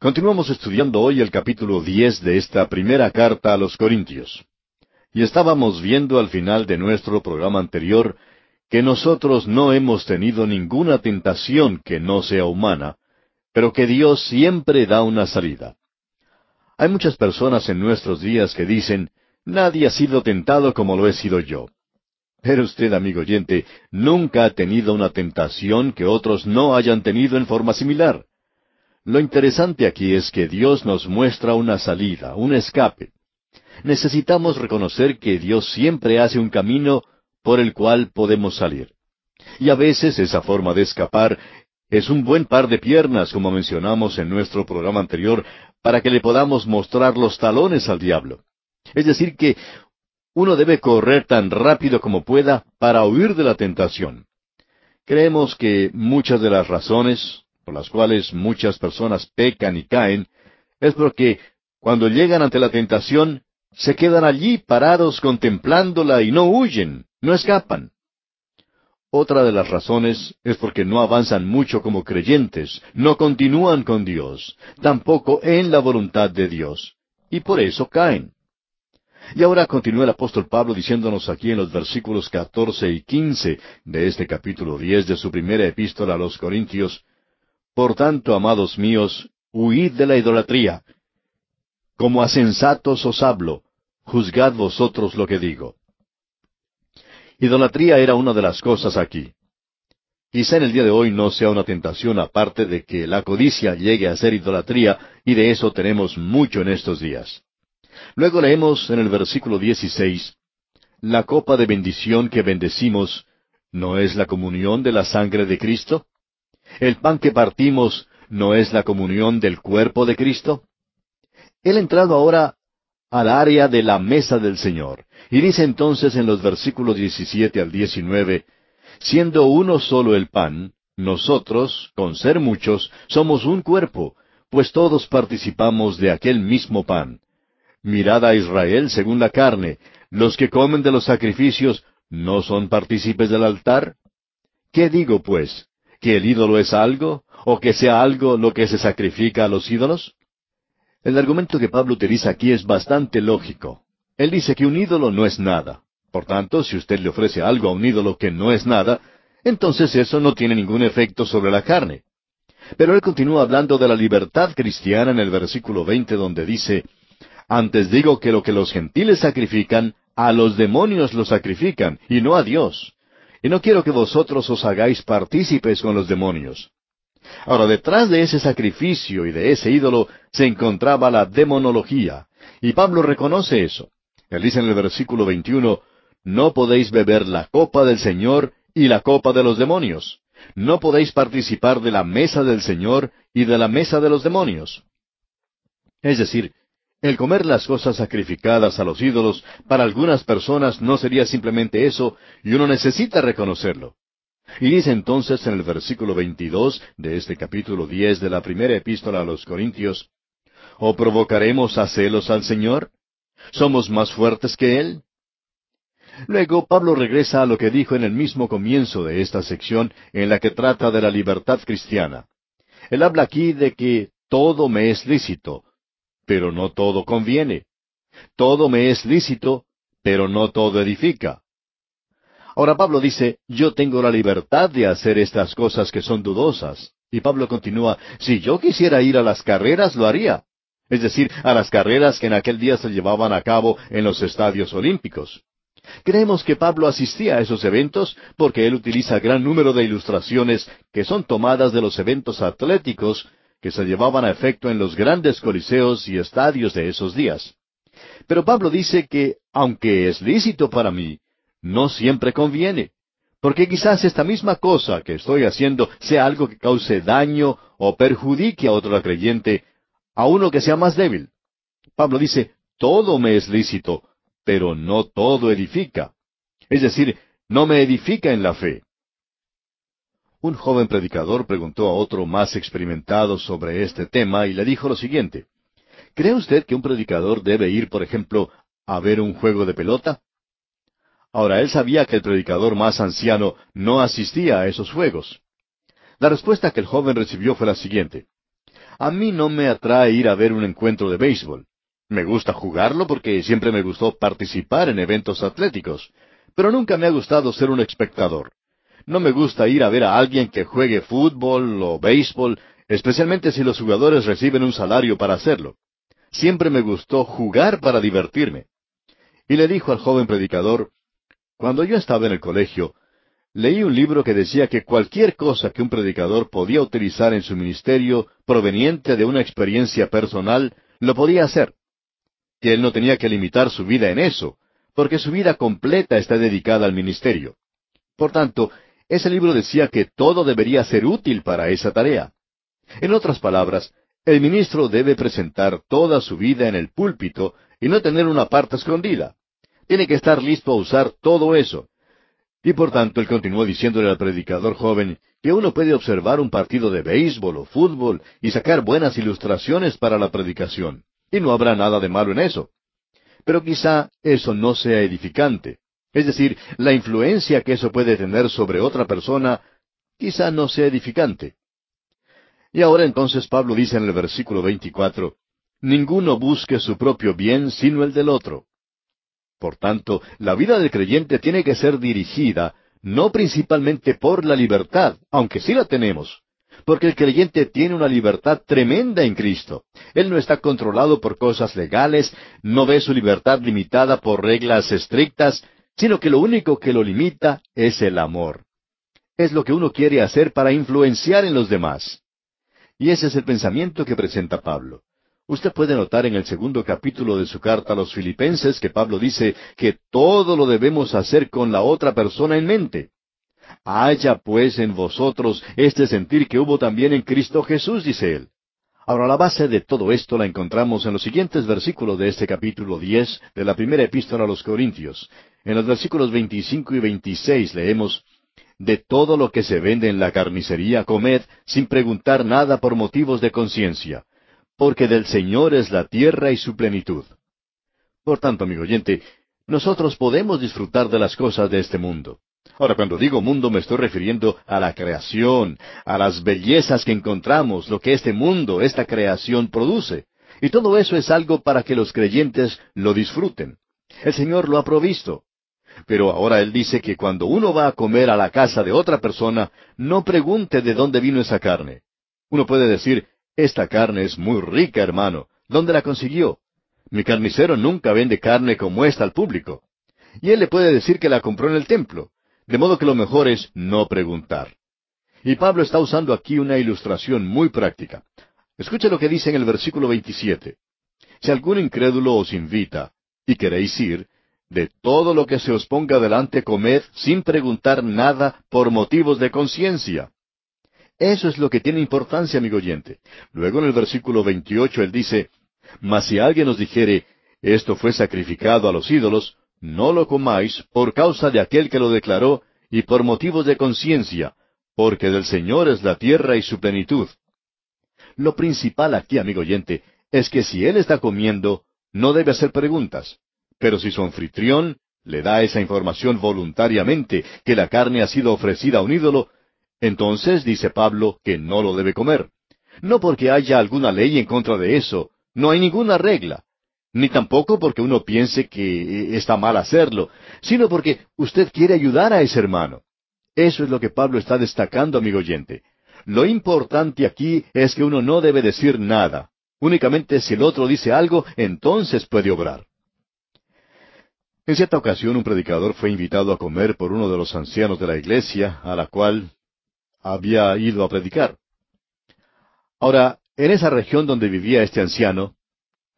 Continuamos estudiando hoy el capítulo 10 de esta primera carta a los Corintios. Y estábamos viendo al final de nuestro programa anterior que nosotros no hemos tenido ninguna tentación que no sea humana, pero que Dios siempre da una salida. Hay muchas personas en nuestros días que dicen, nadie ha sido tentado como lo he sido yo. Pero usted, amigo oyente, nunca ha tenido una tentación que otros no hayan tenido en forma similar. Lo interesante aquí es que Dios nos muestra una salida, un escape. Necesitamos reconocer que Dios siempre hace un camino por el cual podemos salir. Y a veces esa forma de escapar es un buen par de piernas, como mencionamos en nuestro programa anterior, para que le podamos mostrar los talones al diablo. Es decir, que uno debe correr tan rápido como pueda para huir de la tentación. Creemos que muchas de las razones, por las cuales muchas personas pecan y caen, es porque cuando llegan ante la tentación, se quedan allí parados contemplándola y no huyen, no escapan. Otra de las razones es porque no avanzan mucho como creyentes, no continúan con Dios, tampoco en la voluntad de Dios, y por eso caen. Y ahora continúa el apóstol Pablo diciéndonos aquí en los versículos catorce y quince de este capítulo diez de su primera epístola a los Corintios, por tanto, amados míos, huid de la idolatría. Como a sensatos os hablo, juzgad vosotros lo que digo. Idolatría era una de las cosas aquí. Quizá en el día de hoy no sea una tentación aparte de que la codicia llegue a ser idolatría, y de eso tenemos mucho en estos días. Luego leemos en el versículo 16, La copa de bendición que bendecimos, ¿no es la comunión de la sangre de Cristo? ¿El pan que partimos no es la comunión del cuerpo de Cristo? Él ha entrado ahora al área de la mesa del Señor. Y dice entonces en los versículos 17 al 19, siendo uno solo el pan, nosotros, con ser muchos, somos un cuerpo, pues todos participamos de aquel mismo pan. Mirad a Israel según la carne, los que comen de los sacrificios, ¿no son partícipes del altar? ¿Qué digo, pues? Que el ídolo es algo, o que sea algo lo que se sacrifica a los ídolos? El argumento que Pablo utiliza aquí es bastante lógico. Él dice que un ídolo no es nada. Por tanto, si usted le ofrece algo a un ídolo que no es nada, entonces eso no tiene ningún efecto sobre la carne. Pero él continúa hablando de la libertad cristiana en el versículo veinte donde dice, Antes digo que lo que los gentiles sacrifican, a los demonios lo sacrifican, y no a Dios y no quiero que vosotros os hagáis partícipes con los demonios. Ahora, detrás de ese sacrificio y de ese ídolo se encontraba la demonología, y Pablo reconoce eso. Él dice en el versículo 21, No podéis beber la copa del Señor y la copa de los demonios. No podéis participar de la mesa del Señor y de la mesa de los demonios. Es decir, el comer las cosas sacrificadas a los ídolos para algunas personas no sería simplemente eso, y uno necesita reconocerlo. Y dice entonces en el versículo 22 de este capítulo 10 de la primera epístola a los Corintios, ¿O provocaremos a celos al Señor? ¿Somos más fuertes que Él? Luego Pablo regresa a lo que dijo en el mismo comienzo de esta sección en la que trata de la libertad cristiana. Él habla aquí de que todo me es lícito, pero no todo conviene. Todo me es lícito, pero no todo edifica. Ahora Pablo dice, yo tengo la libertad de hacer estas cosas que son dudosas. Y Pablo continúa, si yo quisiera ir a las carreras, lo haría. Es decir, a las carreras que en aquel día se llevaban a cabo en los estadios olímpicos. Creemos que Pablo asistía a esos eventos porque él utiliza gran número de ilustraciones que son tomadas de los eventos atléticos que se llevaban a efecto en los grandes coliseos y estadios de esos días. Pero Pablo dice que, aunque es lícito para mí, no siempre conviene, porque quizás esta misma cosa que estoy haciendo sea algo que cause daño o perjudique a otro creyente, a uno que sea más débil. Pablo dice, todo me es lícito, pero no todo edifica. Es decir, no me edifica en la fe. Un joven predicador preguntó a otro más experimentado sobre este tema y le dijo lo siguiente. ¿Cree usted que un predicador debe ir, por ejemplo, a ver un juego de pelota? Ahora, él sabía que el predicador más anciano no asistía a esos juegos. La respuesta que el joven recibió fue la siguiente. A mí no me atrae ir a ver un encuentro de béisbol. Me gusta jugarlo porque siempre me gustó participar en eventos atléticos, pero nunca me ha gustado ser un espectador. No me gusta ir a ver a alguien que juegue fútbol o béisbol, especialmente si los jugadores reciben un salario para hacerlo. Siempre me gustó jugar para divertirme. Y le dijo al joven predicador, cuando yo estaba en el colegio, leí un libro que decía que cualquier cosa que un predicador podía utilizar en su ministerio proveniente de una experiencia personal, lo podía hacer. Que él no tenía que limitar su vida en eso, porque su vida completa está dedicada al ministerio. Por tanto, ese libro decía que todo debería ser útil para esa tarea. En otras palabras, el ministro debe presentar toda su vida en el púlpito y no tener una parte escondida. Tiene que estar listo a usar todo eso. Y por tanto él continuó diciéndole al predicador joven que uno puede observar un partido de béisbol o fútbol y sacar buenas ilustraciones para la predicación. Y no habrá nada de malo en eso. Pero quizá eso no sea edificante. Es decir, la influencia que eso puede tener sobre otra persona quizá no sea edificante. Y ahora entonces Pablo dice en el versículo 24, Ninguno busque su propio bien sino el del otro. Por tanto, la vida del creyente tiene que ser dirigida no principalmente por la libertad, aunque sí la tenemos, porque el creyente tiene una libertad tremenda en Cristo. Él no está controlado por cosas legales, no ve su libertad limitada por reglas estrictas, sino que lo único que lo limita es el amor. Es lo que uno quiere hacer para influenciar en los demás. Y ese es el pensamiento que presenta Pablo. Usted puede notar en el segundo capítulo de su carta a los filipenses que Pablo dice que todo lo debemos hacer con la otra persona en mente. Haya pues en vosotros este sentir que hubo también en Cristo Jesús, dice él. Ahora la base de todo esto la encontramos en los siguientes versículos de este capítulo diez de la primera epístola a los Corintios. En los versículos veinticinco y veintiséis leemos De todo lo que se vende en la carnicería comed sin preguntar nada por motivos de conciencia porque del Señor es la tierra y su plenitud. Por tanto, amigo oyente, nosotros podemos disfrutar de las cosas de este mundo. Ahora, cuando digo mundo me estoy refiriendo a la creación, a las bellezas que encontramos, lo que este mundo, esta creación produce. Y todo eso es algo para que los creyentes lo disfruten. El Señor lo ha provisto. Pero ahora Él dice que cuando uno va a comer a la casa de otra persona, no pregunte de dónde vino esa carne. Uno puede decir, esta carne es muy rica, hermano. ¿Dónde la consiguió? Mi carnicero nunca vende carne como esta al público. Y él le puede decir que la compró en el templo. De modo que lo mejor es no preguntar. Y Pablo está usando aquí una ilustración muy práctica. Escuche lo que dice en el versículo 27. Si algún incrédulo os invita, y queréis ir, de todo lo que se os ponga delante comed sin preguntar nada por motivos de conciencia. Eso es lo que tiene importancia, amigo oyente. Luego en el versículo 28 él dice, Mas si alguien nos dijere, esto fue sacrificado a los ídolos, no lo comáis por causa de aquel que lo declaró y por motivos de conciencia, porque del Señor es la tierra y su plenitud. Lo principal aquí, amigo oyente, es que si él está comiendo, no debe hacer preguntas. Pero si su anfitrión le da esa información voluntariamente que la carne ha sido ofrecida a un ídolo, entonces dice Pablo que no lo debe comer. No porque haya alguna ley en contra de eso, no hay ninguna regla, ni tampoco porque uno piense que eh, está mal hacerlo, sino porque usted quiere ayudar a ese hermano. Eso es lo que Pablo está destacando, amigo oyente. Lo importante aquí es que uno no debe decir nada. Únicamente si el otro dice algo, entonces puede obrar. En cierta ocasión un predicador fue invitado a comer por uno de los ancianos de la iglesia, a la cual había ido a predicar. Ahora, en esa región donde vivía este anciano,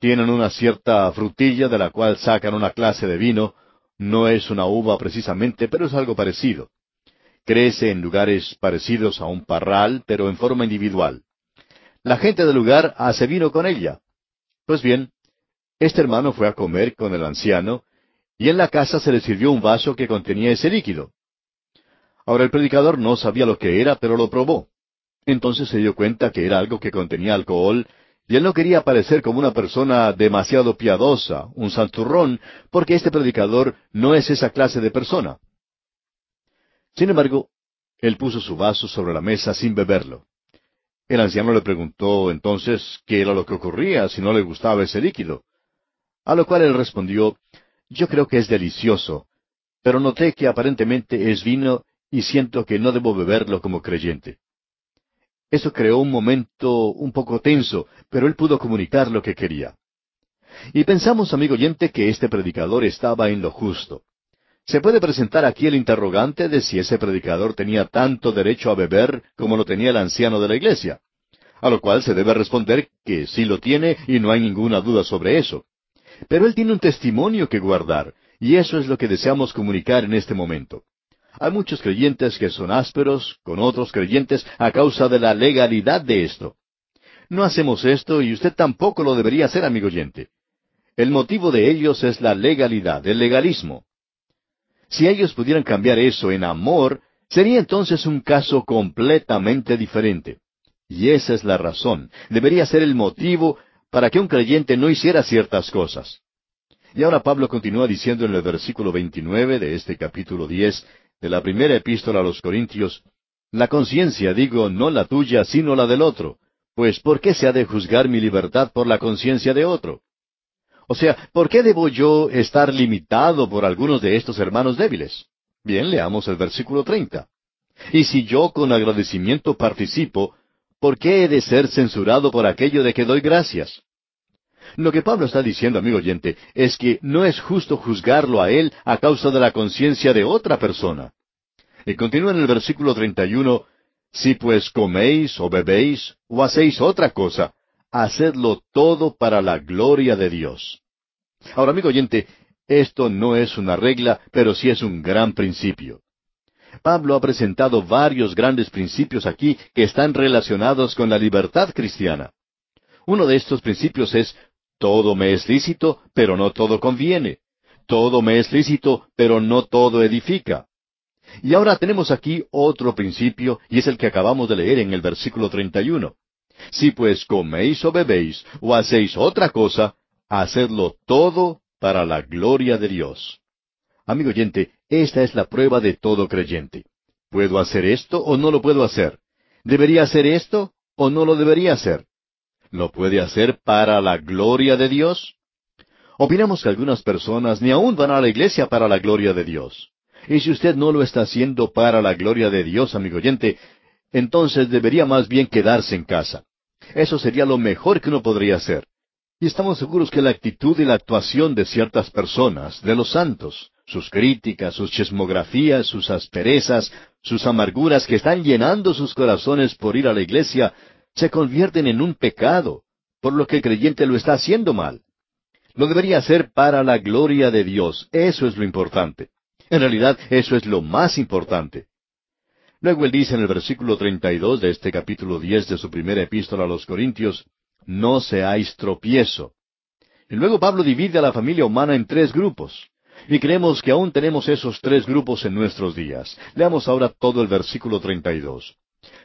tienen una cierta frutilla de la cual sacan una clase de vino, no es una uva precisamente, pero es algo parecido. Crece en lugares parecidos a un parral, pero en forma individual. la gente del lugar hace vino con ella. Pues bien, este hermano fue a comer con el anciano, y en la casa se le sirvió un vaso que contenía ese líquido. Ahora el predicador no sabía lo que era, pero lo probó. Entonces se dio cuenta que era algo que contenía alcohol, y él no quería parecer como una persona demasiado piadosa, un santurrón, porque este predicador no es esa clase de persona. Sin embargo, él puso su vaso sobre la mesa sin beberlo. El anciano le preguntó entonces qué era lo que ocurría si no le gustaba ese líquido. A lo cual él respondió, Yo creo que es delicioso, pero noté que aparentemente es vino y siento que no debo beberlo como creyente. Eso creó un momento un poco tenso, pero él pudo comunicar lo que quería. Y pensamos, amigo oyente, que este predicador estaba en lo justo. Se puede presentar aquí el interrogante de si ese predicador tenía tanto derecho a beber como lo tenía el anciano de la iglesia. A lo cual se debe responder que sí lo tiene y no hay ninguna duda sobre eso. Pero él tiene un testimonio que guardar, y eso es lo que deseamos comunicar en este momento. Hay muchos creyentes que son ásperos con otros creyentes a causa de la legalidad de esto. No hacemos esto y usted tampoco lo debería hacer, amigo oyente. El motivo de ellos es la legalidad, el legalismo. Si ellos pudieran cambiar eso en amor, sería entonces un caso completamente diferente. Y esa es la razón, debería ser el motivo para que un creyente no hiciera ciertas cosas. Y ahora Pablo continúa diciendo en el versículo 29 de este capítulo 10 de la primera epístola a los Corintios, La conciencia, digo, no la tuya, sino la del otro, pues ¿por qué se ha de juzgar mi libertad por la conciencia de otro? O sea, ¿por qué debo yo estar limitado por algunos de estos hermanos débiles? Bien, leamos el versículo treinta. Y si yo con agradecimiento participo, ¿por qué he de ser censurado por aquello de que doy gracias? Lo que Pablo está diciendo, amigo oyente, es que no es justo juzgarlo a él a causa de la conciencia de otra persona. Y continúa en el versículo 31, Si pues coméis o bebéis o hacéis otra cosa, hacedlo todo para la gloria de Dios. Ahora, amigo oyente, esto no es una regla, pero sí es un gran principio. Pablo ha presentado varios grandes principios aquí que están relacionados con la libertad cristiana. Uno de estos principios es todo me es lícito, pero no todo conviene. Todo me es lícito, pero no todo edifica. Y ahora tenemos aquí otro principio, y es el que acabamos de leer en el versículo 31. Si pues coméis o bebéis o hacéis otra cosa, hacedlo todo para la gloria de Dios. Amigo oyente, esta es la prueba de todo creyente. ¿Puedo hacer esto o no lo puedo hacer? ¿Debería hacer esto o no lo debería hacer? ¿Lo puede hacer para la gloria de Dios? Opinamos que algunas personas ni aún van a la iglesia para la gloria de Dios. Y si usted no lo está haciendo para la gloria de Dios, amigo oyente, entonces debería más bien quedarse en casa. Eso sería lo mejor que uno podría hacer. Y estamos seguros que la actitud y la actuación de ciertas personas, de los santos, sus críticas, sus chismografías, sus asperezas, sus amarguras que están llenando sus corazones por ir a la iglesia, se convierten en un pecado, por lo que el creyente lo está haciendo mal. Lo debería hacer para la gloria de Dios. Eso es lo importante. En realidad, eso es lo más importante. Luego él dice en el versículo 32 de este capítulo 10 de su primera epístola a los Corintios, no seáis tropiezo. Y luego Pablo divide a la familia humana en tres grupos. Y creemos que aún tenemos esos tres grupos en nuestros días. Leamos ahora todo el versículo 32.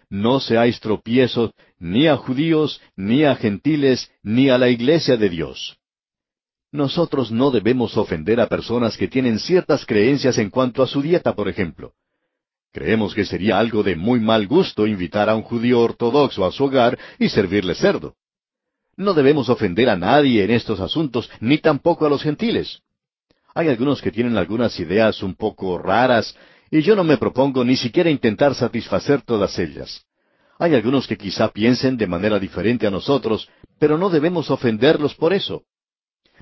No seáis tropiezo ni a judíos, ni a gentiles, ni a la iglesia de Dios. Nosotros no debemos ofender a personas que tienen ciertas creencias en cuanto a su dieta, por ejemplo. Creemos que sería algo de muy mal gusto invitar a un judío ortodoxo a su hogar y servirle cerdo. No debemos ofender a nadie en estos asuntos, ni tampoco a los gentiles. Hay algunos que tienen algunas ideas un poco raras, y yo no me propongo ni siquiera intentar satisfacer todas ellas. Hay algunos que quizá piensen de manera diferente a nosotros, pero no debemos ofenderlos por eso.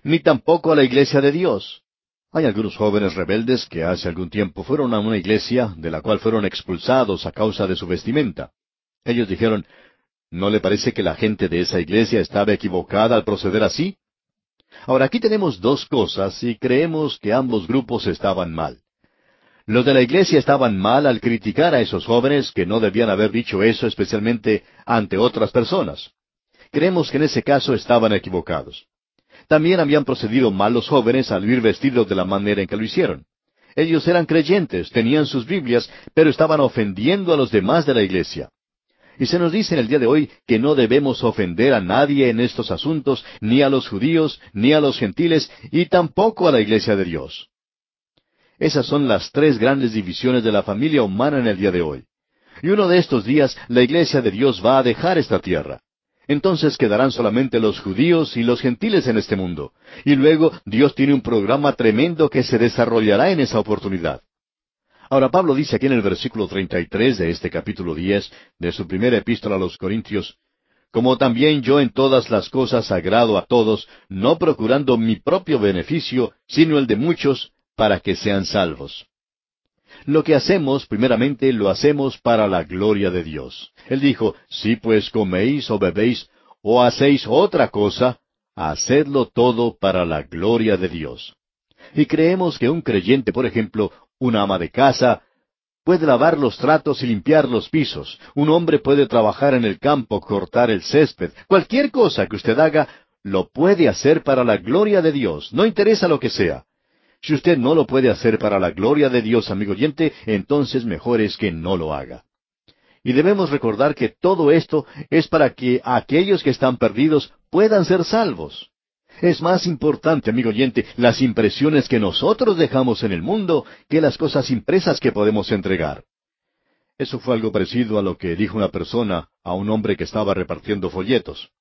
Ni tampoco a la iglesia de Dios. Hay algunos jóvenes rebeldes que hace algún tiempo fueron a una iglesia de la cual fueron expulsados a causa de su vestimenta. Ellos dijeron, ¿no le parece que la gente de esa iglesia estaba equivocada al proceder así? Ahora aquí tenemos dos cosas y creemos que ambos grupos estaban mal. Los de la iglesia estaban mal al criticar a esos jóvenes que no debían haber dicho eso especialmente ante otras personas. creemos que en ese caso estaban equivocados. También habían procedido mal los jóvenes al ir vestidos de la manera en que lo hicieron. Ellos eran creyentes, tenían sus Biblias, pero estaban ofendiendo a los demás de la iglesia. Y se nos dice en el día de hoy que no debemos ofender a nadie en estos asuntos, ni a los judíos, ni a los gentiles, y tampoco a la iglesia de Dios. Esas son las tres grandes divisiones de la familia humana en el día de hoy. Y uno de estos días la iglesia de Dios va a dejar esta tierra. Entonces quedarán solamente los judíos y los gentiles en este mundo. Y luego Dios tiene un programa tremendo que se desarrollará en esa oportunidad. Ahora Pablo dice aquí en el versículo 33 de este capítulo 10 de su primera epístola a los Corintios, como también yo en todas las cosas agrado a todos, no procurando mi propio beneficio, sino el de muchos, para que sean salvos. Lo que hacemos, primeramente, lo hacemos para la gloria de Dios. Él dijo, si pues coméis o bebéis o hacéis otra cosa, hacedlo todo para la gloria de Dios. Y creemos que un creyente, por ejemplo, una ama de casa, puede lavar los tratos y limpiar los pisos. Un hombre puede trabajar en el campo, cortar el césped. Cualquier cosa que usted haga, lo puede hacer para la gloria de Dios. No interesa lo que sea. Si usted no lo puede hacer para la gloria de Dios, amigo oyente, entonces mejor es que no lo haga. Y debemos recordar que todo esto es para que aquellos que están perdidos puedan ser salvos. Es más importante, amigo oyente, las impresiones que nosotros dejamos en el mundo que las cosas impresas que podemos entregar. Eso fue algo parecido a lo que dijo una persona a un hombre que estaba repartiendo folletos.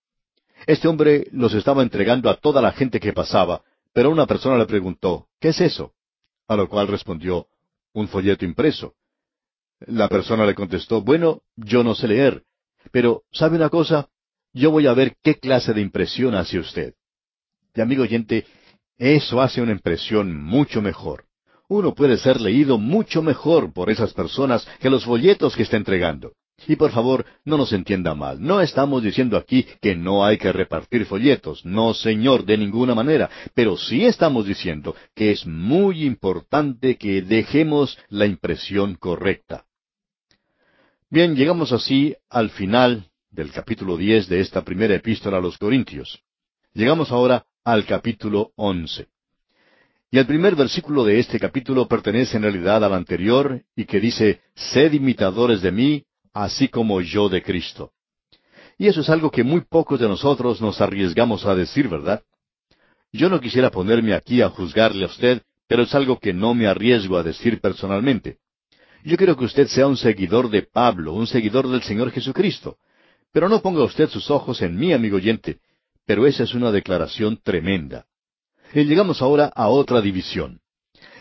Este hombre los estaba entregando a toda la gente que pasaba, pero una persona le preguntó, ¿qué es eso? A lo cual respondió, un folleto impreso. La persona le contestó, bueno, yo no sé leer, pero ¿sabe una cosa? Yo voy a ver qué clase de impresión hace usted. Y amigo oyente, eso hace una impresión mucho mejor. Uno puede ser leído mucho mejor por esas personas que los folletos que está entregando. Y por favor, no nos entienda mal. No estamos diciendo aquí que no hay que repartir folletos. No, señor, de ninguna manera. Pero sí estamos diciendo que es muy importante que dejemos la impresión correcta. Bien, llegamos así al final del capítulo diez de esta primera epístola a los Corintios. Llegamos ahora al capítulo once. Y el primer versículo de este capítulo pertenece en realidad al anterior y que dice, Sed imitadores de mí, así como yo de Cristo. Y eso es algo que muy pocos de nosotros nos arriesgamos a decir, ¿verdad? Yo no quisiera ponerme aquí a juzgarle a usted, pero es algo que no me arriesgo a decir personalmente. Yo quiero que usted sea un seguidor de Pablo, un seguidor del Señor Jesucristo. Pero no ponga usted sus ojos en mí, amigo oyente, pero esa es una declaración tremenda. Y llegamos ahora a otra división.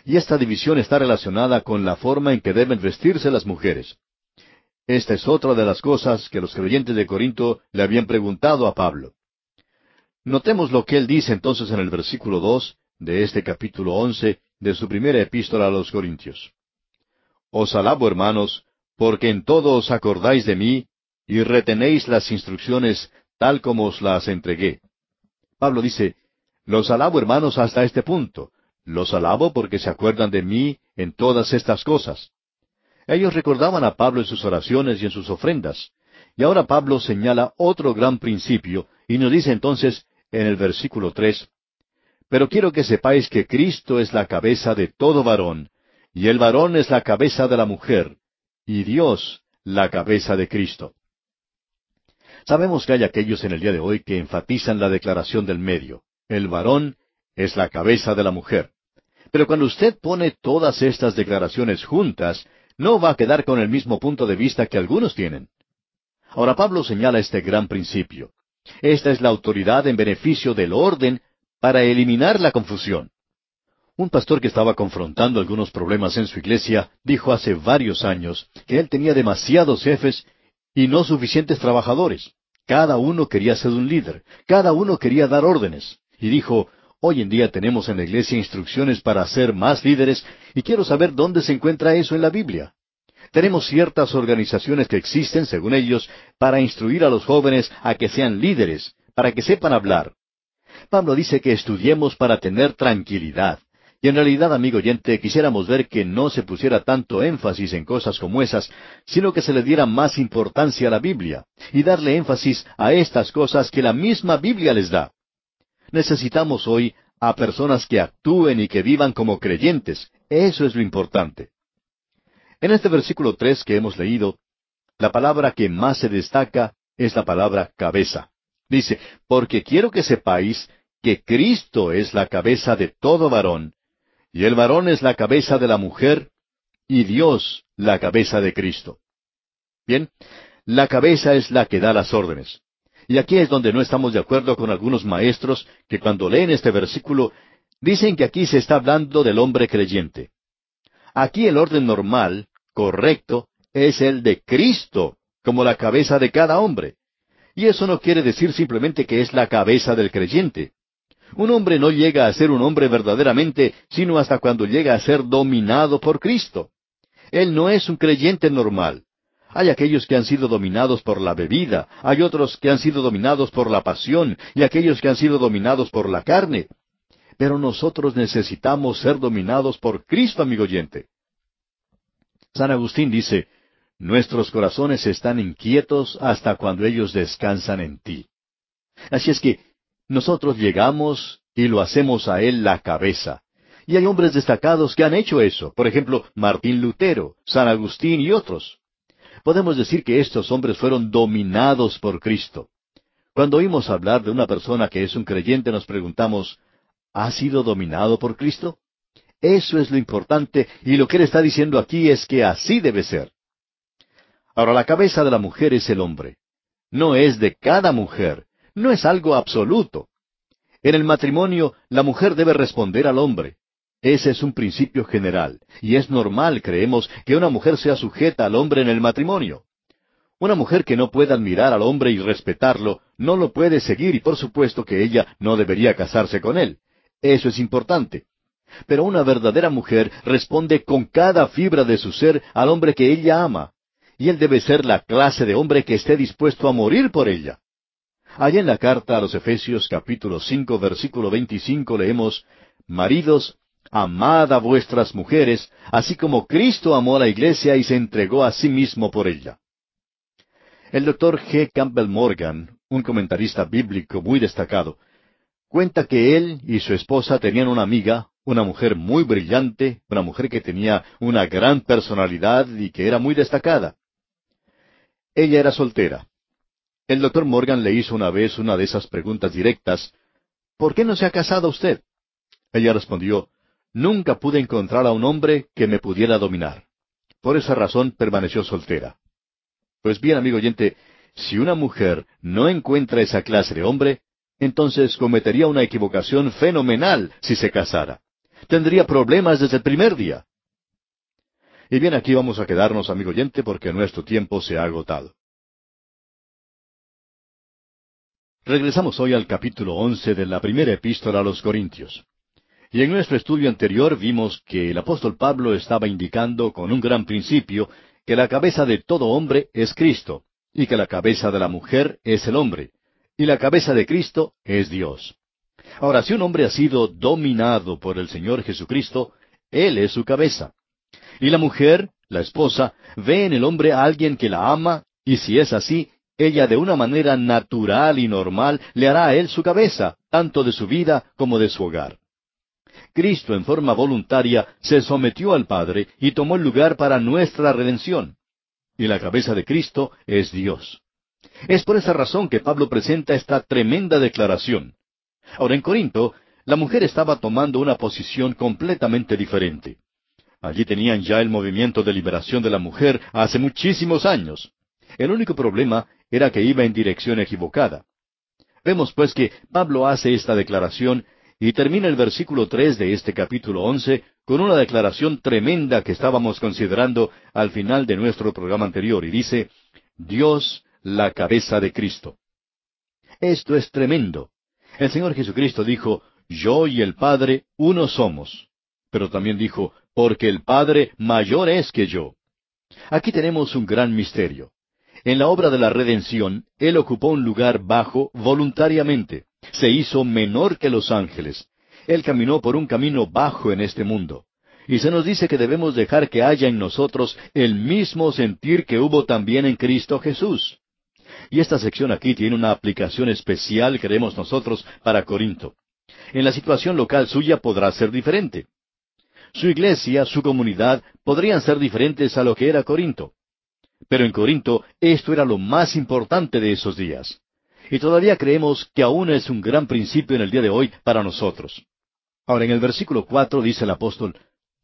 Y esta división está relacionada con la forma en que deben vestirse las mujeres. Esta es otra de las cosas que los creyentes de Corinto le habían preguntado a Pablo. Notemos lo que él dice entonces en el versículo dos de este capítulo once de su primera epístola a los Corintios. Os alabo, hermanos, porque en todo os acordáis de mí y retenéis las instrucciones tal como os las entregué. Pablo dice, Los alabo, hermanos, hasta este punto. Los alabo porque se acuerdan de mí en todas estas cosas. Ellos recordaban a Pablo en sus oraciones y en sus ofrendas. Y ahora Pablo señala otro gran principio y nos dice entonces en el versículo tres, Pero quiero que sepáis que Cristo es la cabeza de todo varón, y el varón es la cabeza de la mujer, y Dios la cabeza de Cristo. Sabemos que hay aquellos en el día de hoy que enfatizan la declaración del medio. El varón es la cabeza de la mujer. Pero cuando usted pone todas estas declaraciones juntas, no va a quedar con el mismo punto de vista que algunos tienen. Ahora Pablo señala este gran principio. Esta es la autoridad en beneficio del orden para eliminar la confusión. Un pastor que estaba confrontando algunos problemas en su iglesia dijo hace varios años que él tenía demasiados jefes y no suficientes trabajadores. Cada uno quería ser un líder, cada uno quería dar órdenes. Y dijo, hoy en día tenemos en la iglesia instrucciones para ser más líderes y quiero saber dónde se encuentra eso en la Biblia. Tenemos ciertas organizaciones que existen, según ellos, para instruir a los jóvenes a que sean líderes, para que sepan hablar. Pablo dice que estudiemos para tener tranquilidad, Y en realidad, amigo oyente, quisiéramos ver que no se pusiera tanto énfasis en cosas como esas, sino que se le diera más importancia a la Biblia, y darle énfasis a estas cosas que la misma Biblia les da. Necesitamos hoy a personas que actúen y que vivan como creyentes. Eso es lo importante. En este versículo tres que hemos leído, la palabra que más se destaca es la palabra cabeza. Dice, porque quiero que sepáis que Cristo es la cabeza de todo varón, y el varón es la cabeza de la mujer, y Dios la cabeza de Cristo. Bien, la cabeza es la que da las órdenes. Y aquí es donde no estamos de acuerdo con algunos maestros que cuando leen este versículo dicen que aquí se está hablando del hombre creyente. Aquí el orden normal, correcto, es el de Cristo, como la cabeza de cada hombre. Y eso no quiere decir simplemente que es la cabeza del creyente. Un hombre no llega a ser un hombre verdaderamente, sino hasta cuando llega a ser dominado por Cristo. Él no es un creyente normal. Hay aquellos que han sido dominados por la bebida, hay otros que han sido dominados por la pasión, y aquellos que han sido dominados por la carne. Pero nosotros necesitamos ser dominados por Cristo, amigo oyente. San Agustín dice, Nuestros corazones están inquietos hasta cuando ellos descansan en ti. Así es que nosotros llegamos y lo hacemos a Él la cabeza. Y hay hombres destacados que han hecho eso, por ejemplo, Martín Lutero, San Agustín y otros. Podemos decir que estos hombres fueron dominados por Cristo. Cuando oímos hablar de una persona que es un creyente nos preguntamos, ¿ha sido dominado por Cristo? Eso es lo importante y lo que él está diciendo aquí es que así debe ser. Ahora la cabeza de la mujer es el hombre. No es de cada mujer, no es algo absoluto. En el matrimonio, la mujer debe responder al hombre. Ese es un principio general, y es normal, creemos, que una mujer sea sujeta al hombre en el matrimonio. Una mujer que no pueda admirar al hombre y respetarlo, no lo puede seguir y por supuesto que ella no debería casarse con él. Eso es importante. Pero una verdadera mujer responde con cada fibra de su ser al hombre que ella ama, y él debe ser la clase de hombre que esté dispuesto a morir por ella. Allá en la carta a los Efesios capítulo cinco versículo veinticinco leemos Maridos, amad a vuestras mujeres, así como Cristo amó a la iglesia y se entregó a sí mismo por ella. El doctor G. Campbell Morgan, un comentarista bíblico muy destacado, cuenta que él y su esposa tenían una amiga, una mujer muy brillante, una mujer que tenía una gran personalidad y que era muy destacada. Ella era soltera. El doctor Morgan le hizo una vez una de esas preguntas directas, ¿Por qué no se ha casado usted? Ella respondió, Nunca pude encontrar a un hombre que me pudiera dominar. Por esa razón permaneció soltera. Pues bien, amigo oyente, si una mujer no encuentra esa clase de hombre, entonces cometería una equivocación fenomenal si se casara. Tendría problemas desde el primer día. Y bien, aquí vamos a quedarnos, amigo oyente, porque nuestro tiempo se ha agotado. Regresamos hoy al capítulo once de la primera epístola a los Corintios. Y en nuestro estudio anterior vimos que el apóstol Pablo estaba indicando con un gran principio que la cabeza de todo hombre es Cristo, y que la cabeza de la mujer es el hombre, y la cabeza de Cristo es Dios. Ahora, si un hombre ha sido dominado por el Señor Jesucristo, Él es su cabeza. Y la mujer, la esposa, ve en el hombre a alguien que la ama, y si es así, ella de una manera natural y normal le hará a él su cabeza, tanto de su vida como de su hogar. Cristo en forma voluntaria se sometió al Padre y tomó el lugar para nuestra redención. Y la cabeza de Cristo es Dios. Es por esa razón que Pablo presenta esta tremenda declaración. Ahora en Corinto, la mujer estaba tomando una posición completamente diferente. Allí tenían ya el movimiento de liberación de la mujer hace muchísimos años. El único problema era que iba en dirección equivocada. Vemos pues que Pablo hace esta declaración y termina el versículo tres de este capítulo once con una declaración tremenda que estábamos considerando al final de nuestro programa anterior y dice, Dios la cabeza de Cristo. Esto es tremendo. El Señor Jesucristo dijo, Yo y el Padre uno somos. Pero también dijo, porque el Padre mayor es que yo. Aquí tenemos un gran misterio. En la obra de la redención, Él ocupó un lugar bajo voluntariamente. Se hizo menor que los ángeles. Él caminó por un camino bajo en este mundo. Y se nos dice que debemos dejar que haya en nosotros el mismo sentir que hubo también en Cristo Jesús. Y esta sección aquí tiene una aplicación especial, creemos nosotros, para Corinto. En la situación local suya podrá ser diferente. Su iglesia, su comunidad, podrían ser diferentes a lo que era Corinto. Pero en Corinto esto era lo más importante de esos días. Y todavía creemos que aún es un gran principio en el día de hoy para nosotros. Ahora en el versículo cuatro dice el apóstol,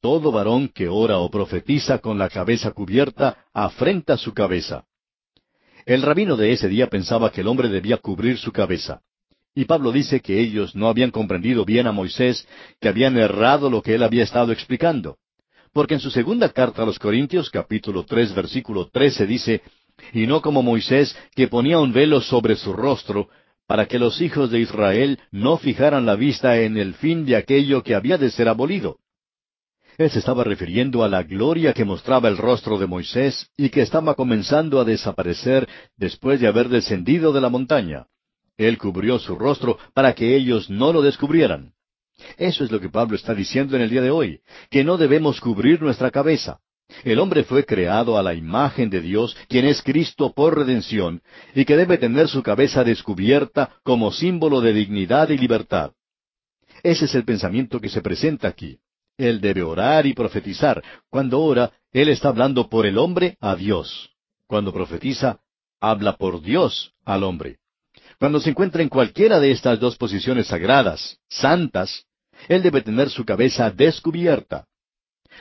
Todo varón que ora o profetiza con la cabeza cubierta afrenta su cabeza. El rabino de ese día pensaba que el hombre debía cubrir su cabeza. Y Pablo dice que ellos no habían comprendido bien a Moisés, que habían errado lo que él había estado explicando. Porque en su segunda carta a los Corintios, capítulo tres, versículo trece, dice, y no como Moisés, que ponía un velo sobre su rostro, para que los hijos de Israel no fijaran la vista en el fin de aquello que había de ser abolido. Él se estaba refiriendo a la gloria que mostraba el rostro de Moisés y que estaba comenzando a desaparecer después de haber descendido de la montaña. Él cubrió su rostro para que ellos no lo descubrieran. Eso es lo que Pablo está diciendo en el día de hoy, que no debemos cubrir nuestra cabeza. El hombre fue creado a la imagen de Dios, quien es Cristo por redención, y que debe tener su cabeza descubierta como símbolo de dignidad y libertad. Ese es el pensamiento que se presenta aquí. Él debe orar y profetizar. Cuando ora, Él está hablando por el hombre a Dios. Cuando profetiza, habla por Dios al hombre. Cuando se encuentra en cualquiera de estas dos posiciones sagradas, santas, Él debe tener su cabeza descubierta.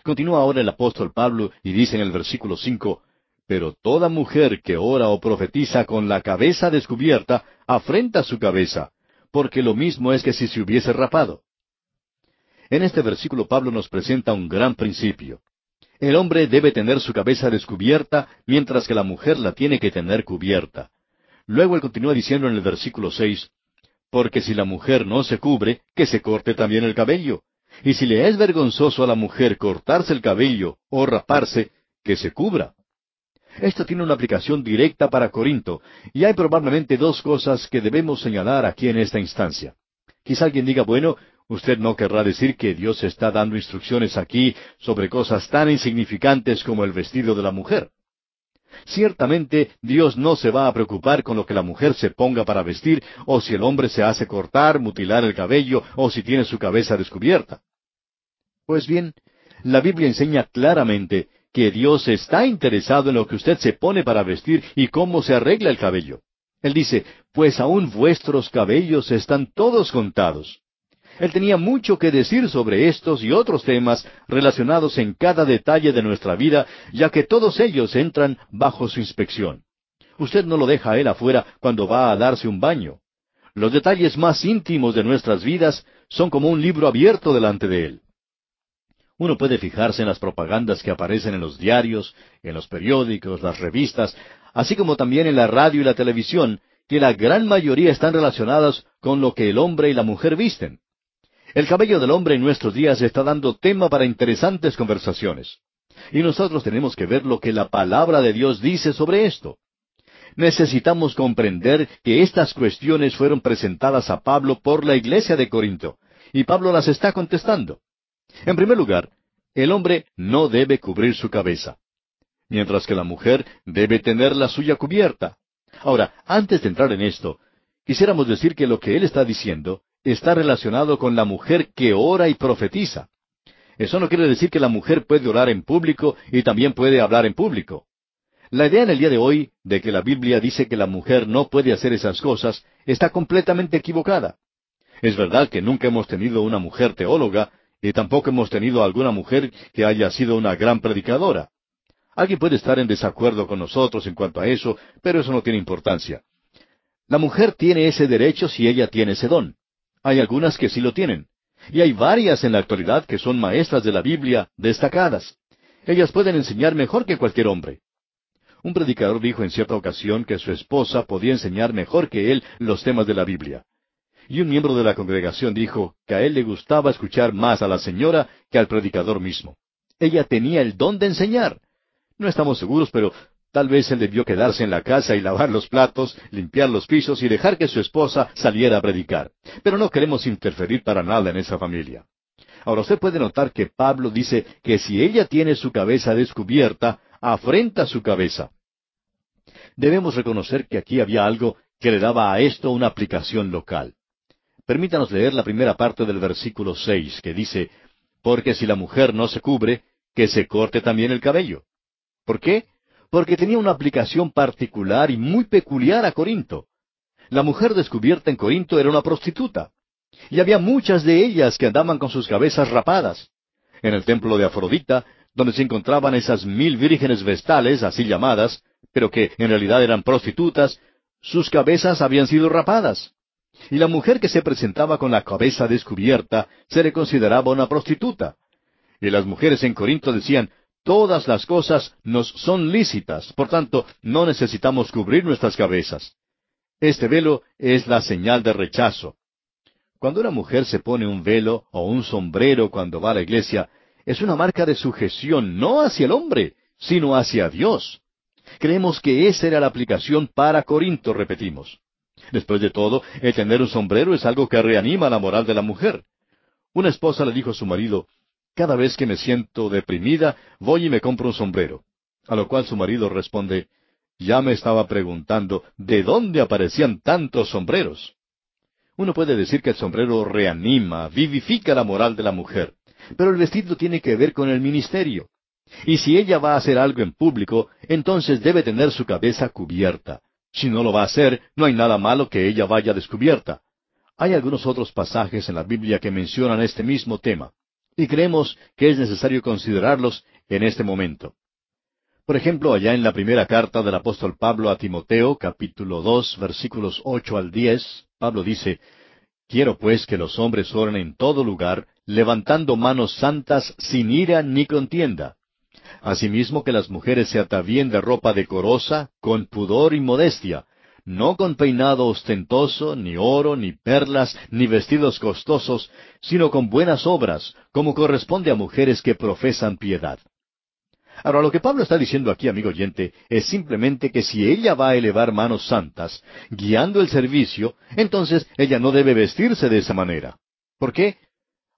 Continúa ahora el apóstol Pablo y dice en el versículo cinco, Pero toda mujer que ora o profetiza con la cabeza descubierta, afrenta su cabeza, porque lo mismo es que si se hubiese rapado. En este versículo Pablo nos presenta un gran principio. El hombre debe tener su cabeza descubierta, mientras que la mujer la tiene que tener cubierta. Luego él continúa diciendo en el versículo seis, Porque si la mujer no se cubre, que se corte también el cabello. Y si le es vergonzoso a la mujer cortarse el cabello o raparse, que se cubra. Esto tiene una aplicación directa para Corinto, y hay probablemente dos cosas que debemos señalar aquí en esta instancia. Quizá alguien diga, bueno, Usted no querrá decir que Dios está dando instrucciones aquí sobre cosas tan insignificantes como el vestido de la mujer. Ciertamente Dios no se va a preocupar con lo que la mujer se ponga para vestir, o si el hombre se hace cortar, mutilar el cabello, o si tiene su cabeza descubierta. Pues bien, la Biblia enseña claramente que Dios está interesado en lo que usted se pone para vestir y cómo se arregla el cabello. Él dice, pues aún vuestros cabellos están todos contados. Él tenía mucho que decir sobre estos y otros temas relacionados en cada detalle de nuestra vida, ya que todos ellos entran bajo su inspección. Usted no lo deja a él afuera cuando va a darse un baño. Los detalles más íntimos de nuestras vidas son como un libro abierto delante de él. Uno puede fijarse en las propagandas que aparecen en los diarios, en los periódicos, las revistas, así como también en la radio y la televisión, que la gran mayoría están relacionadas con lo que el hombre y la mujer visten. El cabello del hombre en nuestros días está dando tema para interesantes conversaciones. Y nosotros tenemos que ver lo que la palabra de Dios dice sobre esto. Necesitamos comprender que estas cuestiones fueron presentadas a Pablo por la iglesia de Corinto, y Pablo las está contestando. En primer lugar, el hombre no debe cubrir su cabeza, mientras que la mujer debe tener la suya cubierta. Ahora, antes de entrar en esto, quisiéramos decir que lo que él está diciendo está relacionado con la mujer que ora y profetiza. Eso no quiere decir que la mujer puede orar en público y también puede hablar en público. La idea en el día de hoy de que la Biblia dice que la mujer no puede hacer esas cosas está completamente equivocada. Es verdad que nunca hemos tenido una mujer teóloga y tampoco hemos tenido alguna mujer que haya sido una gran predicadora. Alguien puede estar en desacuerdo con nosotros en cuanto a eso, pero eso no tiene importancia. La mujer tiene ese derecho si ella tiene ese don. Hay algunas que sí lo tienen. Y hay varias en la actualidad que son maestras de la Biblia destacadas. Ellas pueden enseñar mejor que cualquier hombre. Un predicador dijo en cierta ocasión que su esposa podía enseñar mejor que él los temas de la Biblia. Y un miembro de la congregación dijo que a él le gustaba escuchar más a la señora que al predicador mismo. Ella tenía el don de enseñar. No estamos seguros, pero Tal vez él debió quedarse en la casa y lavar los platos, limpiar los pisos y dejar que su esposa saliera a predicar. Pero no queremos interferir para nada en esa familia. Ahora usted puede notar que Pablo dice que si ella tiene su cabeza descubierta, afrenta su cabeza. Debemos reconocer que aquí había algo que le daba a esto una aplicación local. Permítanos leer la primera parte del versículo seis, que dice, Porque si la mujer no se cubre, que se corte también el cabello. ¿Por qué? Porque tenía una aplicación particular y muy peculiar a Corinto. La mujer descubierta en Corinto era una prostituta. Y había muchas de ellas que andaban con sus cabezas rapadas. En el templo de Afrodita, donde se encontraban esas mil vírgenes vestales, así llamadas, pero que en realidad eran prostitutas, sus cabezas habían sido rapadas. Y la mujer que se presentaba con la cabeza descubierta se le consideraba una prostituta. Y las mujeres en Corinto decían, todas las cosas nos son lícitas, por tanto, no necesitamos cubrir nuestras cabezas. Este velo es la señal de rechazo. Cuando una mujer se pone un velo o un sombrero cuando va a la iglesia, es una marca de sujeción no hacia el hombre, sino hacia Dios. Creemos que esa era la aplicación para Corinto, repetimos. Después de todo, el tener un sombrero es algo que reanima la moral de la mujer. Una esposa le dijo a su marido, cada vez que me siento deprimida, voy y me compro un sombrero. A lo cual su marido responde, ya me estaba preguntando de dónde aparecían tantos sombreros. Uno puede decir que el sombrero reanima, vivifica la moral de la mujer, pero el vestido tiene que ver con el ministerio. Y si ella va a hacer algo en público, entonces debe tener su cabeza cubierta. Si no lo va a hacer, no hay nada malo que ella vaya descubierta. Hay algunos otros pasajes en la Biblia que mencionan este mismo tema, y creemos que es necesario considerarlos en este momento. Por ejemplo, allá en la primera carta del apóstol Pablo a Timoteo, capítulo dos, versículos ocho al diez, Pablo dice, Quiero pues que los hombres oren en todo lugar, levantando manos santas sin ira ni contienda, Asimismo que las mujeres se atavíen de ropa decorosa, con pudor y modestia, no con peinado ostentoso, ni oro, ni perlas, ni vestidos costosos, sino con buenas obras, como corresponde a mujeres que profesan piedad. Ahora, lo que Pablo está diciendo aquí, amigo oyente, es simplemente que si ella va a elevar manos santas, guiando el servicio, entonces ella no debe vestirse de esa manera. ¿Por qué?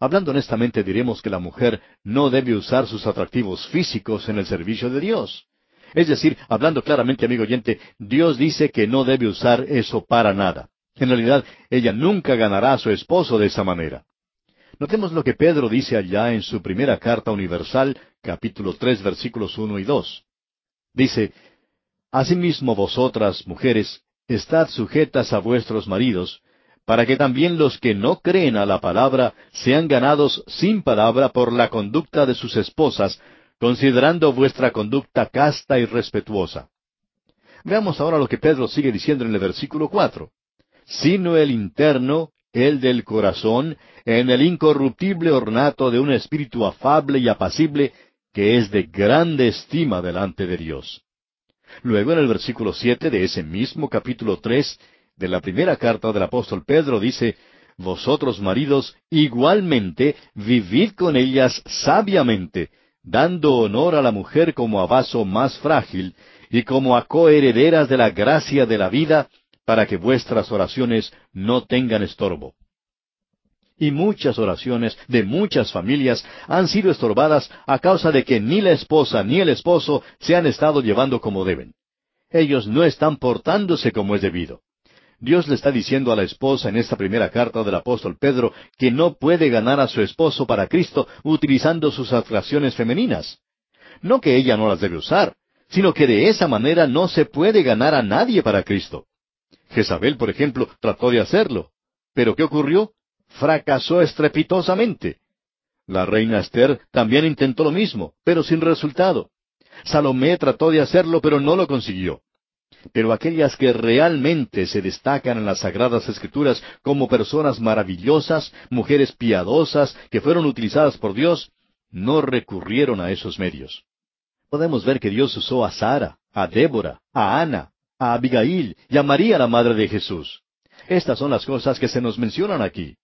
Hablando honestamente diremos que la mujer no debe usar sus atractivos físicos en el servicio de Dios. Es decir, hablando claramente, amigo oyente, Dios dice que no debe usar eso para nada. En realidad, ella nunca ganará a su esposo de esa manera. Notemos lo que Pedro dice allá en su primera carta universal, capítulo tres, versículos uno y dos. Dice, Asimismo vosotras, mujeres, estad sujetas a vuestros maridos, para que también los que no creen a la palabra sean ganados sin palabra por la conducta de sus esposas, considerando vuestra conducta casta y respetuosa. Veamos ahora lo que Pedro sigue diciendo en el versículo cuatro. Sino el interno, el del corazón, en el incorruptible ornato de un espíritu afable y apacible, que es de grande estima delante de Dios. Luego en el versículo siete de ese mismo capítulo tres, de la primera carta del apóstol Pedro dice, Vosotros maridos igualmente vivid con ellas sabiamente, dando honor a la mujer como a vaso más frágil y como a coherederas de la gracia de la vida, para que vuestras oraciones no tengan estorbo. Y muchas oraciones de muchas familias han sido estorbadas a causa de que ni la esposa ni el esposo se han estado llevando como deben. Ellos no están portándose como es debido. Dios le está diciendo a la esposa en esta primera carta del apóstol Pedro que no puede ganar a su esposo para Cristo utilizando sus atracciones femeninas. No que ella no las debe usar, sino que de esa manera no se puede ganar a nadie para Cristo. Jezabel, por ejemplo, trató de hacerlo. Pero ¿qué ocurrió? Fracasó estrepitosamente. La reina Esther también intentó lo mismo, pero sin resultado. Salomé trató de hacerlo, pero no lo consiguió. Pero aquellas que realmente se destacan en las Sagradas Escrituras como personas maravillosas, mujeres piadosas, que fueron utilizadas por Dios, no recurrieron a esos medios. Podemos ver que Dios usó a Sara, a Débora, a Ana, a Abigail y a María la Madre de Jesús. Estas son las cosas que se nos mencionan aquí.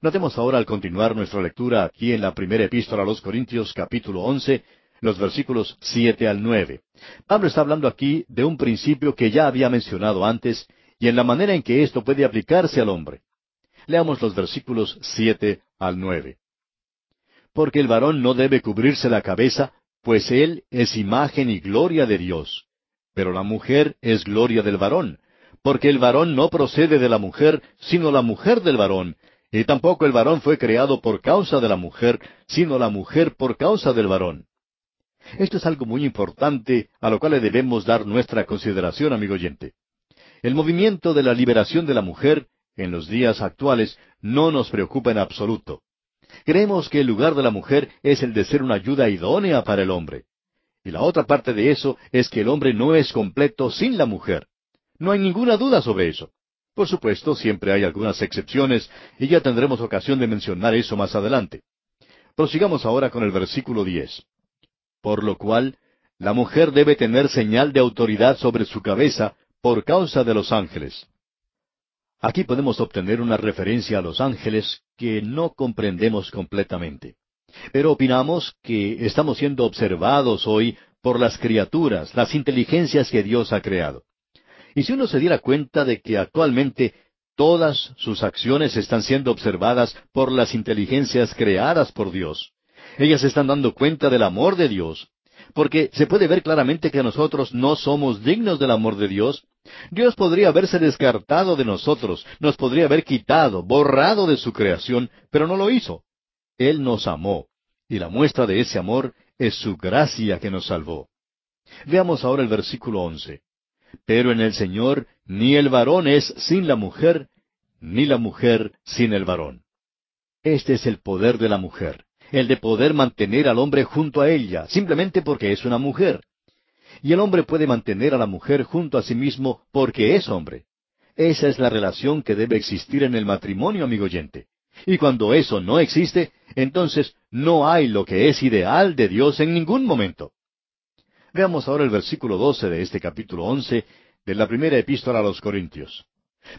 Notemos ahora al continuar nuestra lectura aquí en la primera epístola a los Corintios capítulo once, los versículos siete al nueve. Pablo está hablando aquí de un principio que ya había mencionado antes y en la manera en que esto puede aplicarse al hombre. Leamos los versículos siete al nueve. Porque el varón no debe cubrirse la cabeza, pues él es imagen y gloria de Dios. Pero la mujer es gloria del varón, porque el varón no procede de la mujer, sino la mujer del varón, y tampoco el varón fue creado por causa de la mujer, sino la mujer por causa del varón. Esto es algo muy importante a lo cual le debemos dar nuestra consideración, amigo oyente. El movimiento de la liberación de la mujer en los días actuales no nos preocupa en absoluto. Creemos que el lugar de la mujer es el de ser una ayuda idónea para el hombre. Y la otra parte de eso es que el hombre no es completo sin la mujer. No hay ninguna duda sobre eso. Por supuesto, siempre hay algunas excepciones, y ya tendremos ocasión de mencionar eso más adelante. Prosigamos ahora con el versículo diez. Por lo cual, la mujer debe tener señal de autoridad sobre su cabeza, por causa de los ángeles. Aquí podemos obtener una referencia a los ángeles que no comprendemos completamente. Pero opinamos que estamos siendo observados hoy por las criaturas, las inteligencias que Dios ha creado. Y si uno se diera cuenta de que actualmente todas sus acciones están siendo observadas por las inteligencias creadas por Dios, ellas están dando cuenta del amor de Dios, porque se puede ver claramente que nosotros no somos dignos del amor de Dios. Dios podría haberse descartado de nosotros, nos podría haber quitado, borrado de su creación, pero no lo hizo. Él nos amó, y la muestra de ese amor es su gracia que nos salvó. Veamos ahora el versículo once. Pero en el Señor ni el varón es sin la mujer, ni la mujer sin el varón. Este es el poder de la mujer el de poder mantener al hombre junto a ella, simplemente porque es una mujer. Y el hombre puede mantener a la mujer junto a sí mismo porque es hombre. Esa es la relación que debe existir en el matrimonio, amigo oyente. Y cuando eso no existe, entonces no hay lo que es ideal de Dios en ningún momento. Veamos ahora el versículo doce de este capítulo once de la primera epístola a los Corintios.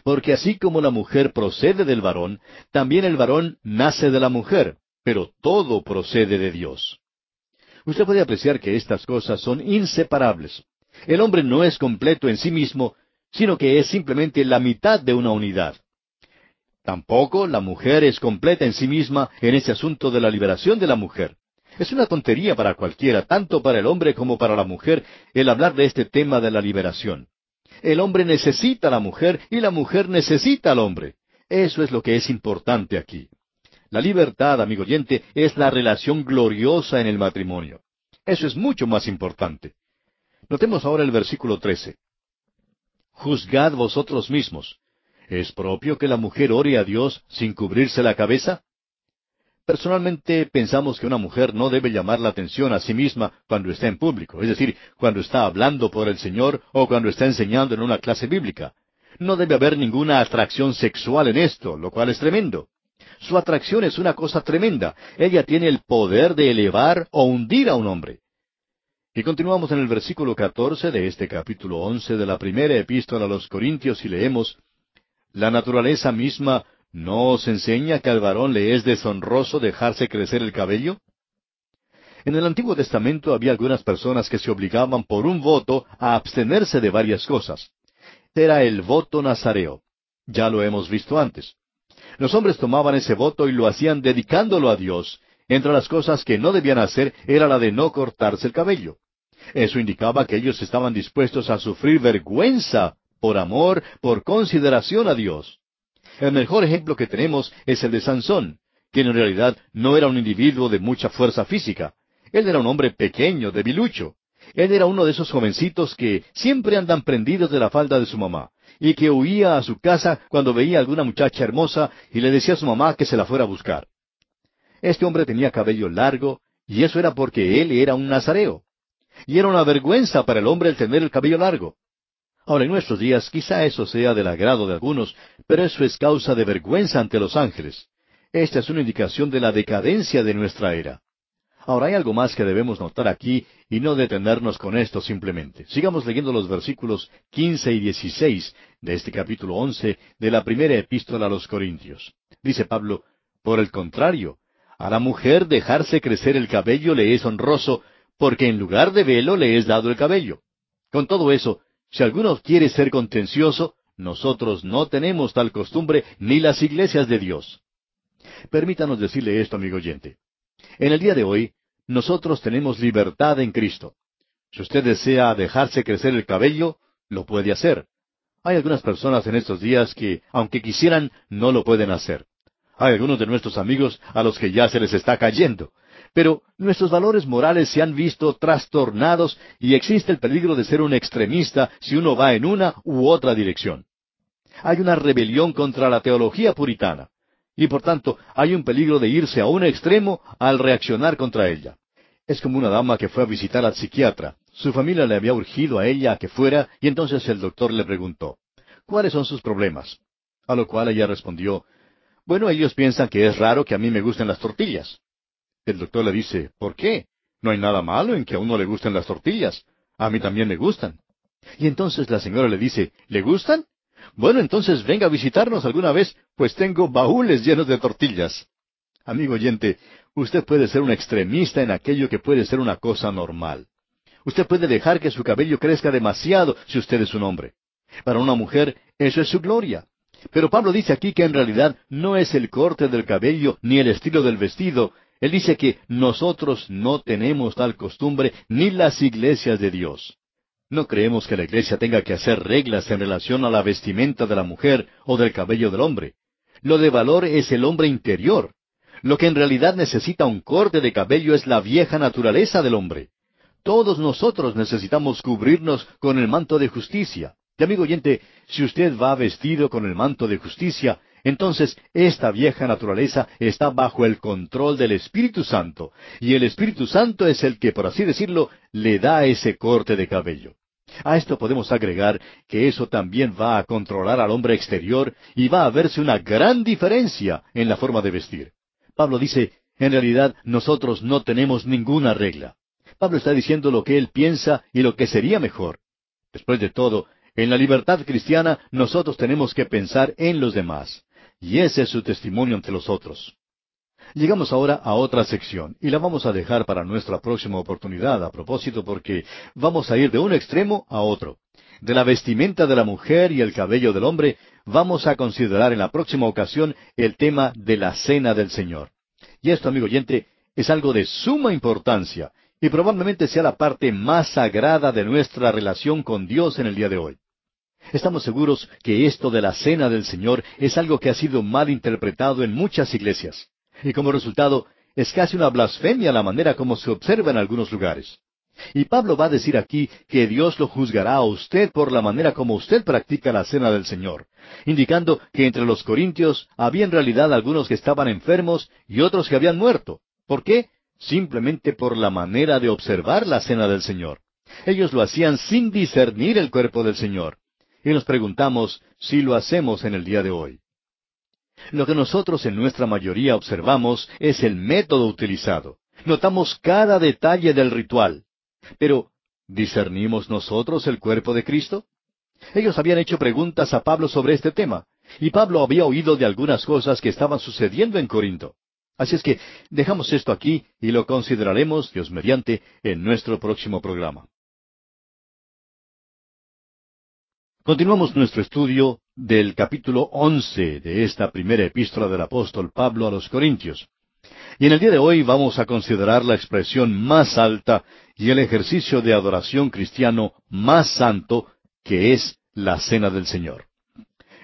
Porque así como la mujer procede del varón, también el varón nace de la mujer, pero todo procede de Dios. Usted puede apreciar que estas cosas son inseparables. El hombre no es completo en sí mismo, sino que es simplemente la mitad de una unidad. Tampoco la mujer es completa en sí misma en ese asunto de la liberación de la mujer. Es una tontería para cualquiera, tanto para el hombre como para la mujer, el hablar de este tema de la liberación. El hombre necesita a la mujer y la mujer necesita al hombre. Eso es lo que es importante aquí. La libertad, amigo oyente, es la relación gloriosa en el matrimonio. Eso es mucho más importante. Notemos ahora el versículo 13. Juzgad vosotros mismos. ¿Es propio que la mujer ore a Dios sin cubrirse la cabeza? Personalmente pensamos que una mujer no debe llamar la atención a sí misma cuando está en público, es decir, cuando está hablando por el Señor o cuando está enseñando en una clase bíblica. No debe haber ninguna atracción sexual en esto, lo cual es tremendo. Su atracción es una cosa tremenda. Ella tiene el poder de elevar o hundir a un hombre. Y continuamos en el versículo catorce de este capítulo once de la primera epístola a los Corintios y leemos La naturaleza misma no os enseña que al varón le es deshonroso dejarse crecer el cabello. En el Antiguo Testamento había algunas personas que se obligaban por un voto a abstenerse de varias cosas. Era el voto nazareo. Ya lo hemos visto antes. Los hombres tomaban ese voto y lo hacían dedicándolo a Dios. Entre las cosas que no debían hacer era la de no cortarse el cabello. Eso indicaba que ellos estaban dispuestos a sufrir vergüenza por amor, por consideración a Dios. El mejor ejemplo que tenemos es el de Sansón, quien en realidad no era un individuo de mucha fuerza física. Él era un hombre pequeño, debilucho. Él era uno de esos jovencitos que siempre andan prendidos de la falda de su mamá y que huía a su casa cuando veía a alguna muchacha hermosa y le decía a su mamá que se la fuera a buscar. Este hombre tenía cabello largo, y eso era porque él era un nazareo. Y era una vergüenza para el hombre el tener el cabello largo. Ahora, en nuestros días quizá eso sea del agrado de algunos, pero eso es causa de vergüenza ante los ángeles. Esta es una indicación de la decadencia de nuestra era. Ahora hay algo más que debemos notar aquí y no detenernos con esto simplemente. Sigamos leyendo los versículos quince y dieciséis de este capítulo once de la primera epístola a los Corintios. Dice Pablo, por el contrario, a la mujer dejarse crecer el cabello le es honroso, porque en lugar de velo le es dado el cabello. Con todo eso, si alguno quiere ser contencioso, nosotros no tenemos tal costumbre ni las iglesias de Dios. Permítanos decirle esto, amigo oyente. En el día de hoy, nosotros tenemos libertad en Cristo. Si usted desea dejarse crecer el cabello, lo puede hacer. Hay algunas personas en estos días que, aunque quisieran, no lo pueden hacer. Hay algunos de nuestros amigos a los que ya se les está cayendo. Pero nuestros valores morales se han visto trastornados y existe el peligro de ser un extremista si uno va en una u otra dirección. Hay una rebelión contra la teología puritana y por tanto hay un peligro de irse a un extremo al reaccionar contra ella. Es como una dama que fue a visitar al psiquiatra. Su familia le había urgido a ella a que fuera y entonces el doctor le preguntó, ¿cuáles son sus problemas? A lo cual ella respondió, bueno, ellos piensan que es raro que a mí me gusten las tortillas. El doctor le dice, ¿por qué? No hay nada malo en que a uno le gusten las tortillas. A mí también me gustan. Y entonces la señora le dice, ¿le gustan? Bueno, entonces venga a visitarnos alguna vez, pues tengo baúles llenos de tortillas. Amigo oyente, usted puede ser un extremista en aquello que puede ser una cosa normal. Usted puede dejar que su cabello crezca demasiado si usted es un hombre. Para una mujer, eso es su gloria. Pero Pablo dice aquí que en realidad no es el corte del cabello ni el estilo del vestido. Él dice que nosotros no tenemos tal costumbre ni las iglesias de Dios. No creemos que la iglesia tenga que hacer reglas en relación a la vestimenta de la mujer o del cabello del hombre. Lo de valor es el hombre interior. Lo que en realidad necesita un corte de cabello es la vieja naturaleza del hombre. Todos nosotros necesitamos cubrirnos con el manto de justicia. Y amigo oyente, si usted va vestido con el manto de justicia, entonces esta vieja naturaleza está bajo el control del Espíritu Santo, y el Espíritu Santo es el que, por así decirlo, le da ese corte de cabello. A esto podemos agregar que eso también va a controlar al hombre exterior y va a verse una gran diferencia en la forma de vestir. Pablo dice, en realidad nosotros no tenemos ninguna regla. Pablo está diciendo lo que él piensa y lo que sería mejor. Después de todo, en la libertad cristiana nosotros tenemos que pensar en los demás. Y ese es su testimonio ante los otros. Llegamos ahora a otra sección y la vamos a dejar para nuestra próxima oportunidad a propósito porque vamos a ir de un extremo a otro. De la vestimenta de la mujer y el cabello del hombre vamos a considerar en la próxima ocasión el tema de la cena del Señor. Y esto, amigo oyente, es algo de suma importancia y probablemente sea la parte más sagrada de nuestra relación con Dios en el día de hoy. Estamos seguros que esto de la cena del Señor es algo que ha sido mal interpretado en muchas iglesias. Y como resultado, es casi una blasfemia la manera como se observa en algunos lugares. Y Pablo va a decir aquí que Dios lo juzgará a usted por la manera como usted practica la cena del Señor, indicando que entre los corintios había en realidad algunos que estaban enfermos y otros que habían muerto. ¿Por qué? Simplemente por la manera de observar la cena del Señor. Ellos lo hacían sin discernir el cuerpo del Señor y nos preguntamos si lo hacemos en el día de hoy. Lo que nosotros en nuestra mayoría observamos es el método utilizado. Notamos cada detalle del ritual. Pero, ¿discernimos nosotros el cuerpo de Cristo? Ellos habían hecho preguntas a Pablo sobre este tema, y Pablo había oído de algunas cosas que estaban sucediendo en Corinto. Así es que dejamos esto aquí y lo consideraremos, Dios mediante, en nuestro próximo programa. Continuamos nuestro estudio del capítulo once de esta primera epístola del apóstol Pablo a los Corintios. Y en el día de hoy vamos a considerar la expresión más alta y el ejercicio de adoración cristiano más santo, que es la cena del Señor.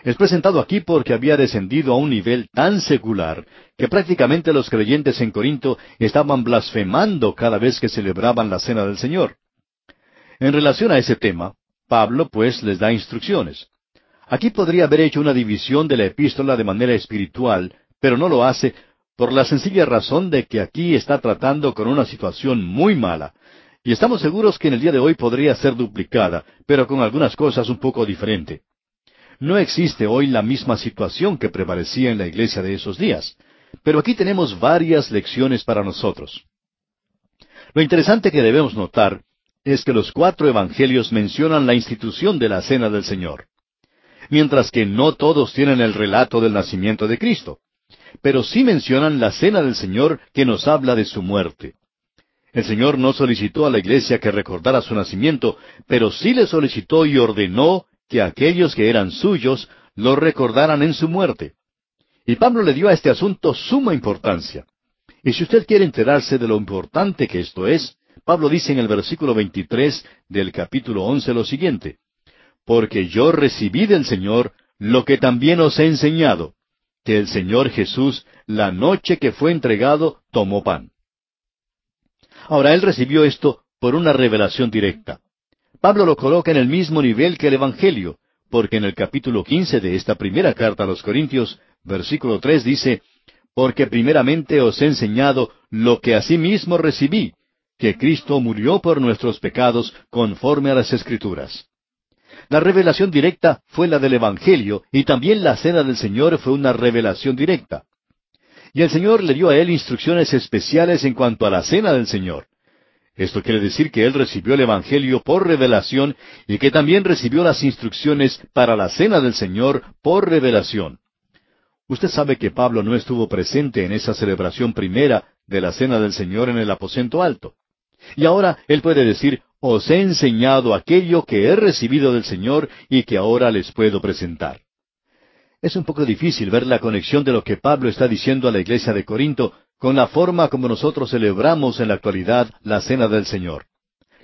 Es presentado aquí porque había descendido a un nivel tan secular que prácticamente los creyentes en Corinto estaban blasfemando cada vez que celebraban la cena del Señor. En relación a ese tema, Pablo, pues, les da instrucciones. Aquí podría haber hecho una división de la epístola de manera espiritual, pero no lo hace por la sencilla razón de que aquí está tratando con una situación muy mala. Y estamos seguros que en el día de hoy podría ser duplicada, pero con algunas cosas un poco diferente. No existe hoy la misma situación que prevalecía en la iglesia de esos días, pero aquí tenemos varias lecciones para nosotros. Lo interesante que debemos notar es que los cuatro evangelios mencionan la institución de la cena del Señor, mientras que no todos tienen el relato del nacimiento de Cristo, pero sí mencionan la cena del Señor que nos habla de su muerte. El Señor no solicitó a la iglesia que recordara su nacimiento, pero sí le solicitó y ordenó que aquellos que eran suyos lo recordaran en su muerte. Y Pablo le dio a este asunto suma importancia. Y si usted quiere enterarse de lo importante que esto es, Pablo dice en el versículo 23 del capítulo 11 lo siguiente, Porque yo recibí del Señor lo que también os he enseñado, que el Señor Jesús, la noche que fue entregado, tomó pan. Ahora, él recibió esto por una revelación directa. Pablo lo coloca en el mismo nivel que el Evangelio, porque en el capítulo quince de esta primera carta a los Corintios, versículo tres dice, Porque primeramente os he enseñado lo que asimismo recibí, que Cristo murió por nuestros pecados conforme a las Escrituras. La revelación directa fue la del Evangelio y también la cena del Señor fue una revelación directa. Y el Señor le dio a él instrucciones especiales en cuanto a la cena del Señor. Esto quiere decir que él recibió el Evangelio por revelación y que también recibió las instrucciones para la cena del Señor por revelación. Usted sabe que Pablo no estuvo presente en esa celebración primera de la cena del Señor en el aposento alto. Y ahora él puede decir, os he enseñado aquello que he recibido del Señor y que ahora les puedo presentar. Es un poco difícil ver la conexión de lo que Pablo está diciendo a la iglesia de Corinto con la forma como nosotros celebramos en la actualidad la cena del Señor.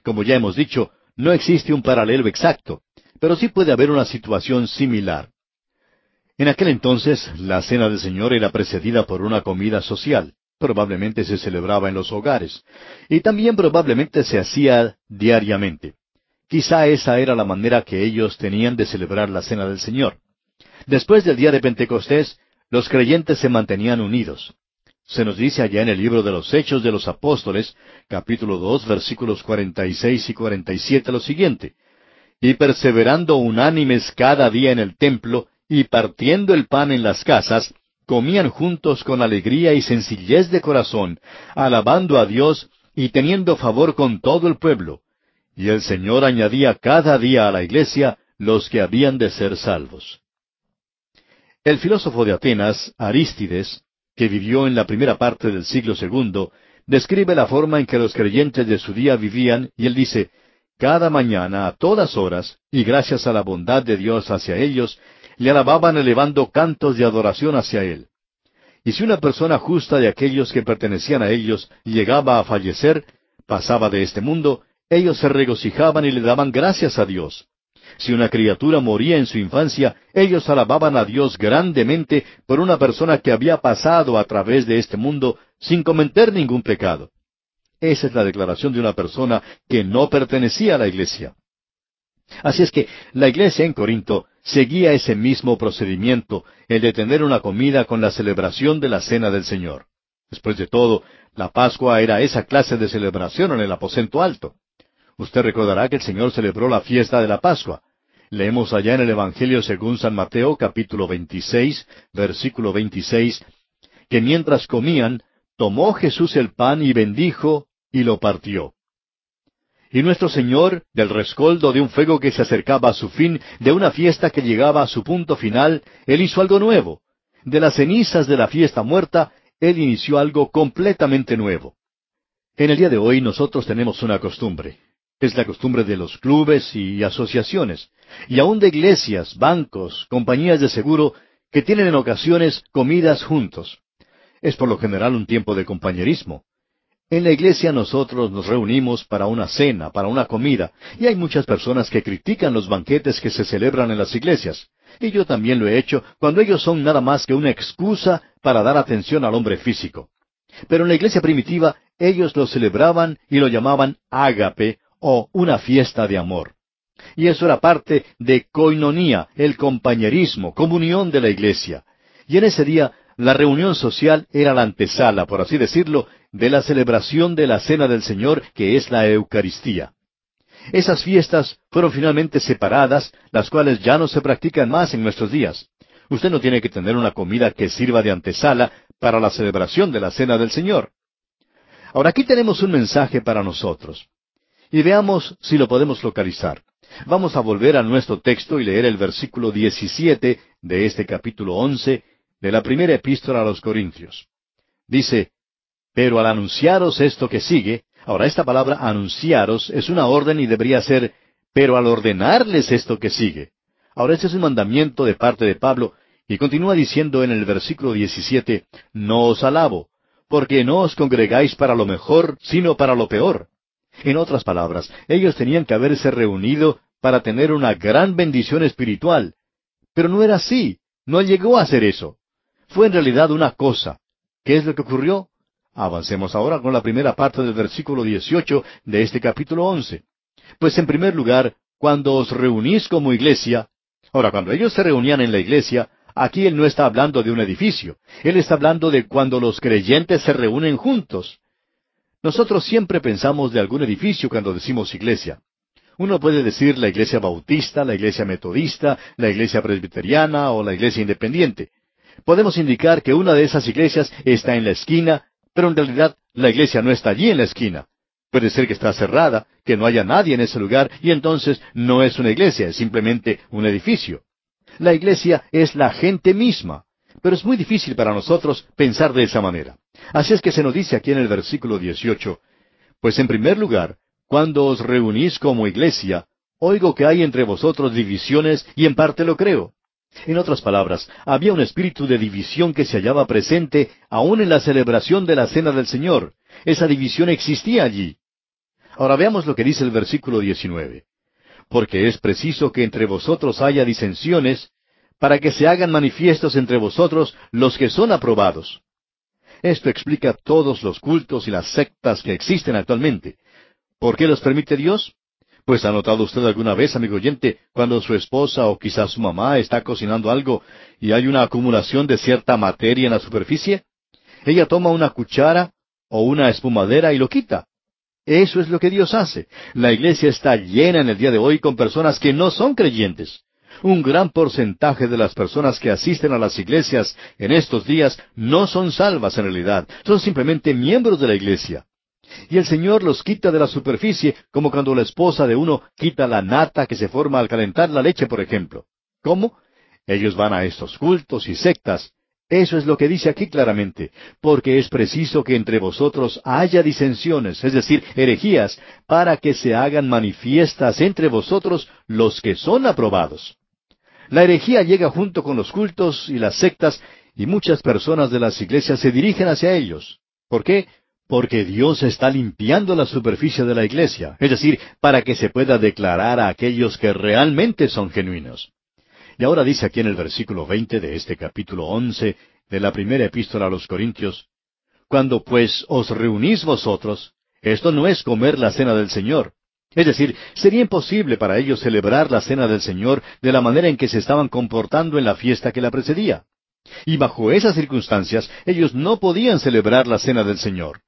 Como ya hemos dicho, no existe un paralelo exacto, pero sí puede haber una situación similar. En aquel entonces, la cena del Señor era precedida por una comida social. Probablemente se celebraba en los hogares. Y también probablemente se hacía diariamente. Quizá esa era la manera que ellos tenían de celebrar la cena del Señor. Después del día de Pentecostés, los creyentes se mantenían unidos. Se nos dice allá en el libro de los Hechos de los Apóstoles, capítulo dos, versículos cuarenta y seis y cuarenta y siete, lo siguiente. Y perseverando unánimes cada día en el templo, y partiendo el pan en las casas, comían juntos con alegría y sencillez de corazón, alabando a Dios y teniendo favor con todo el pueblo. Y el Señor añadía cada día a la iglesia los que habían de ser salvos. El filósofo de Atenas, Arístides, que vivió en la primera parte del siglo segundo, describe la forma en que los creyentes de su día vivían, y él dice, cada mañana, a todas horas, y gracias a la bondad de Dios hacia ellos, le alababan elevando cantos de adoración hacia Él. Y si una persona justa de aquellos que pertenecían a ellos llegaba a fallecer, pasaba de este mundo, ellos se regocijaban y le daban gracias a Dios. Si una criatura moría en su infancia, ellos alababan a Dios grandemente por una persona que había pasado a través de este mundo sin cometer ningún pecado. Esa es la declaración de una persona que no pertenecía a la iglesia. Así es que la iglesia en Corinto seguía ese mismo procedimiento, el de tener una comida con la celebración de la cena del Señor. Después de todo, la Pascua era esa clase de celebración en el aposento alto. Usted recordará que el Señor celebró la fiesta de la Pascua. Leemos allá en el Evangelio según San Mateo capítulo 26, versículo 26, que mientras comían, tomó Jesús el pan y bendijo y lo partió. Y nuestro Señor, del rescoldo de un fuego que se acercaba a su fin, de una fiesta que llegaba a su punto final, Él hizo algo nuevo. De las cenizas de la fiesta muerta, Él inició algo completamente nuevo. En el día de hoy nosotros tenemos una costumbre. Es la costumbre de los clubes y asociaciones, y aun de iglesias, bancos, compañías de seguro, que tienen en ocasiones comidas juntos. Es por lo general un tiempo de compañerismo. En la iglesia nosotros nos reunimos para una cena, para una comida, y hay muchas personas que critican los banquetes que se celebran en las iglesias. Y yo también lo he hecho cuando ellos son nada más que una excusa para dar atención al hombre físico. Pero en la iglesia primitiva ellos lo celebraban y lo llamaban ágape o una fiesta de amor. Y eso era parte de coinonía, el compañerismo, comunión de la iglesia. Y en ese día la reunión social era la antesala, por así decirlo, de la celebración de la Cena del Señor, que es la Eucaristía. Esas fiestas fueron finalmente separadas, las cuales ya no se practican más en nuestros días. Usted no tiene que tener una comida que sirva de antesala para la celebración de la Cena del Señor. Ahora aquí tenemos un mensaje para nosotros. Y veamos si lo podemos localizar. Vamos a volver a nuestro texto y leer el versículo 17 de este capítulo 11 de la primera epístola a los Corintios. Dice, pero al anunciaros esto que sigue, Ahora, esta palabra anunciaros es una orden y debería ser, pero al ordenarles esto que sigue. Ahora, este es un mandamiento de parte de Pablo, y continúa diciendo en el versículo 17, No os alabo, porque no os congregáis para lo mejor, sino para lo peor. En otras palabras, ellos tenían que haberse reunido para tener una gran bendición espiritual. Pero no era así, no llegó a ser eso. Fue en realidad una cosa. ¿Qué es lo que ocurrió? Avancemos ahora con la primera parte del versículo 18 de este capítulo 11. Pues en primer lugar, cuando os reunís como iglesia, ahora cuando ellos se reunían en la iglesia, aquí él no está hablando de un edificio, él está hablando de cuando los creyentes se reúnen juntos. Nosotros siempre pensamos de algún edificio cuando decimos iglesia. Uno puede decir la iglesia bautista, la iglesia metodista, la iglesia presbiteriana o la iglesia independiente. Podemos indicar que una de esas iglesias está en la esquina pero en realidad la iglesia no está allí en la esquina. Puede ser que está cerrada, que no haya nadie en ese lugar, y entonces no es una iglesia, es simplemente un edificio. La iglesia es la gente misma, pero es muy difícil para nosotros pensar de esa manera. Así es que se nos dice aquí en el versículo 18, Pues en primer lugar, cuando os reunís como iglesia, oigo que hay entre vosotros divisiones y en parte lo creo. En otras palabras, había un espíritu de división que se hallaba presente aún en la celebración de la Cena del Señor. Esa división existía allí. Ahora veamos lo que dice el versículo 19. Porque es preciso que entre vosotros haya disensiones, para que se hagan manifiestos entre vosotros los que son aprobados. Esto explica todos los cultos y las sectas que existen actualmente. ¿Por qué los permite Dios? Pues ha notado usted alguna vez, amigo oyente, cuando su esposa o quizás su mamá está cocinando algo y hay una acumulación de cierta materia en la superficie? Ella toma una cuchara o una espumadera y lo quita. Eso es lo que Dios hace. La iglesia está llena en el día de hoy con personas que no son creyentes. Un gran porcentaje de las personas que asisten a las iglesias en estos días no son salvas en realidad, son simplemente miembros de la iglesia. Y el Señor los quita de la superficie, como cuando la esposa de uno quita la nata que se forma al calentar la leche, por ejemplo. ¿Cómo? Ellos van a estos cultos y sectas. Eso es lo que dice aquí claramente, porque es preciso que entre vosotros haya disensiones, es decir, herejías, para que se hagan manifiestas entre vosotros los que son aprobados. La herejía llega junto con los cultos y las sectas, y muchas personas de las iglesias se dirigen hacia ellos. ¿Por qué? Porque Dios está limpiando la superficie de la iglesia, es decir, para que se pueda declarar a aquellos que realmente son genuinos. Y ahora dice aquí en el versículo veinte de este capítulo once de la primera epístola a los Corintios, Cuando pues os reunís vosotros, esto no es comer la cena del Señor. Es decir, sería imposible para ellos celebrar la cena del Señor de la manera en que se estaban comportando en la fiesta que la precedía. Y bajo esas circunstancias ellos no podían celebrar la cena del Señor.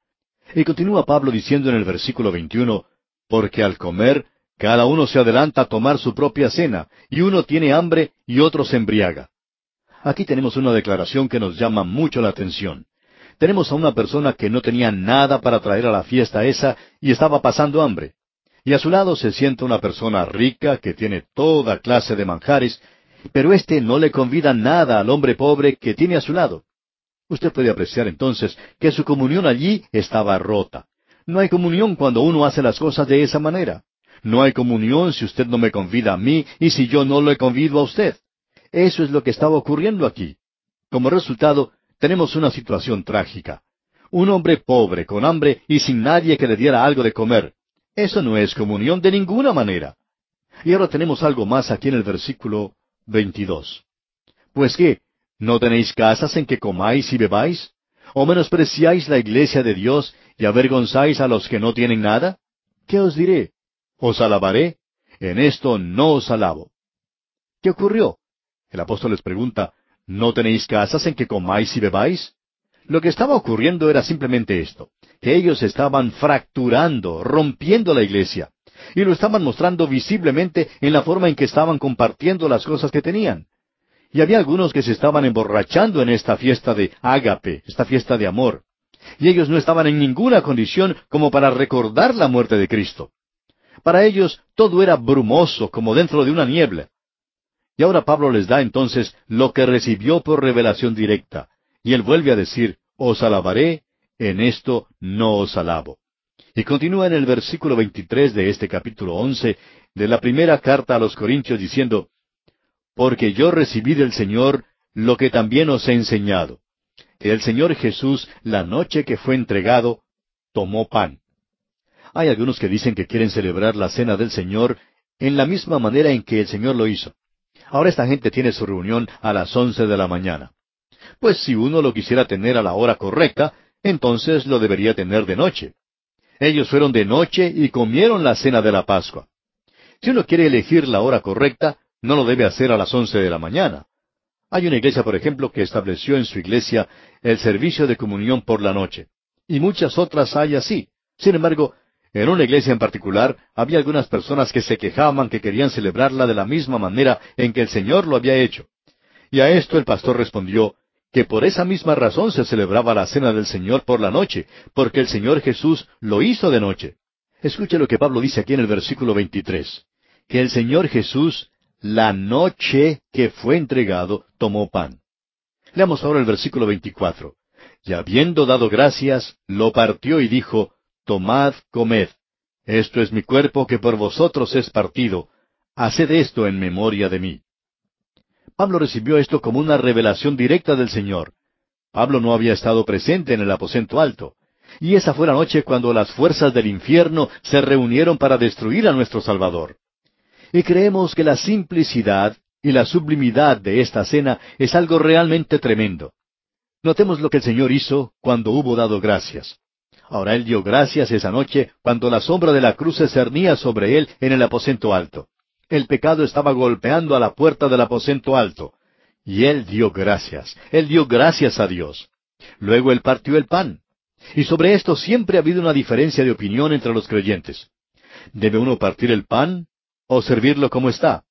Y continúa Pablo diciendo en el versículo 21, porque al comer, cada uno se adelanta a tomar su propia cena, y uno tiene hambre y otro se embriaga. Aquí tenemos una declaración que nos llama mucho la atención. Tenemos a una persona que no tenía nada para traer a la fiesta esa y estaba pasando hambre. Y a su lado se sienta una persona rica que tiene toda clase de manjares, pero éste no le convida nada al hombre pobre que tiene a su lado. Usted puede apreciar entonces que su comunión allí estaba rota. No hay comunión cuando uno hace las cosas de esa manera. No hay comunión si usted no me convida a mí y si yo no le convido a usted. Eso es lo que estaba ocurriendo aquí. Como resultado, tenemos una situación trágica. Un hombre pobre, con hambre y sin nadie que le diera algo de comer. Eso no es comunión de ninguna manera. Y ahora tenemos algo más aquí en el versículo 22. Pues qué, ¿No tenéis casas en que comáis y bebáis? ¿O menospreciáis la iglesia de Dios y avergonzáis a los que no tienen nada? ¿Qué os diré? ¿Os alabaré? En esto no os alabo. ¿Qué ocurrió? El apóstol les pregunta, ¿no tenéis casas en que comáis y bebáis? Lo que estaba ocurriendo era simplemente esto, que ellos estaban fracturando, rompiendo la iglesia, y lo estaban mostrando visiblemente en la forma en que estaban compartiendo las cosas que tenían. Y había algunos que se estaban emborrachando en esta fiesta de ágape, esta fiesta de amor. Y ellos no estaban en ninguna condición como para recordar la muerte de Cristo. Para ellos todo era brumoso, como dentro de una niebla. Y ahora Pablo les da entonces lo que recibió por revelación directa. Y él vuelve a decir, os alabaré, en esto no os alabo. Y continúa en el versículo 23 de este capítulo 11 de la primera carta a los Corintios diciendo, Porque yo recibí del Señor lo que también os he enseñado, el Señor Jesús, la noche que fue entregado, tomó pan. Hay algunos que dicen que quieren celebrar la cena del Señor en la misma manera en que el Señor lo hizo. Ahora esta gente tiene su reunión a las once de la mañana. Pues si uno lo quisiera tener a la hora correcta, entonces lo debería tener de noche. Ellos fueron de noche y comieron la cena de la Pascua. Si uno quiere elegir la hora correcta, no lo debe hacer a las once de la mañana. Hay una iglesia, por ejemplo, que estableció en su iglesia el servicio de comunión por la noche. Y muchas otras hay así. Sin embargo, en una iglesia en particular había algunas personas que se quejaban que querían celebrarla de la misma manera en que el Señor lo había hecho. Y a esto el pastor respondió que por esa misma razón se celebraba la cena del Señor por la noche, porque el Señor Jesús lo hizo de noche. Escuche lo que Pablo dice aquí en el versículo 23, que el Señor Jesús, la noche que fue entregado, tomó pan. Leamos ahora el versículo 24. Y habiendo dado gracias, lo partió y dijo, Tomad, comed. Esto es mi cuerpo que por vosotros es partido. Haced esto en memoria de mí. Pablo recibió esto como una revelación directa del Señor. Pablo no había estado presente en el aposento alto. Y esa fue la noche cuando las fuerzas del infierno se reunieron para destruir a nuestro Salvador. Y creemos que la simplicidad y la sublimidad de esta cena es algo realmente tremendo. Notemos lo que el Señor hizo cuando hubo dado gracias. Ahora Él dio gracias esa noche cuando la sombra de la cruz se cernía sobre Él en el aposento alto. El pecado estaba golpeando a la puerta del aposento alto. Y Él dio gracias. Él dio gracias a Dios. Luego Él partió el pan. Y sobre esto siempre ha habido una diferencia de opinión entre los creyentes. ¿Debe uno partir el pan o servirlo como está?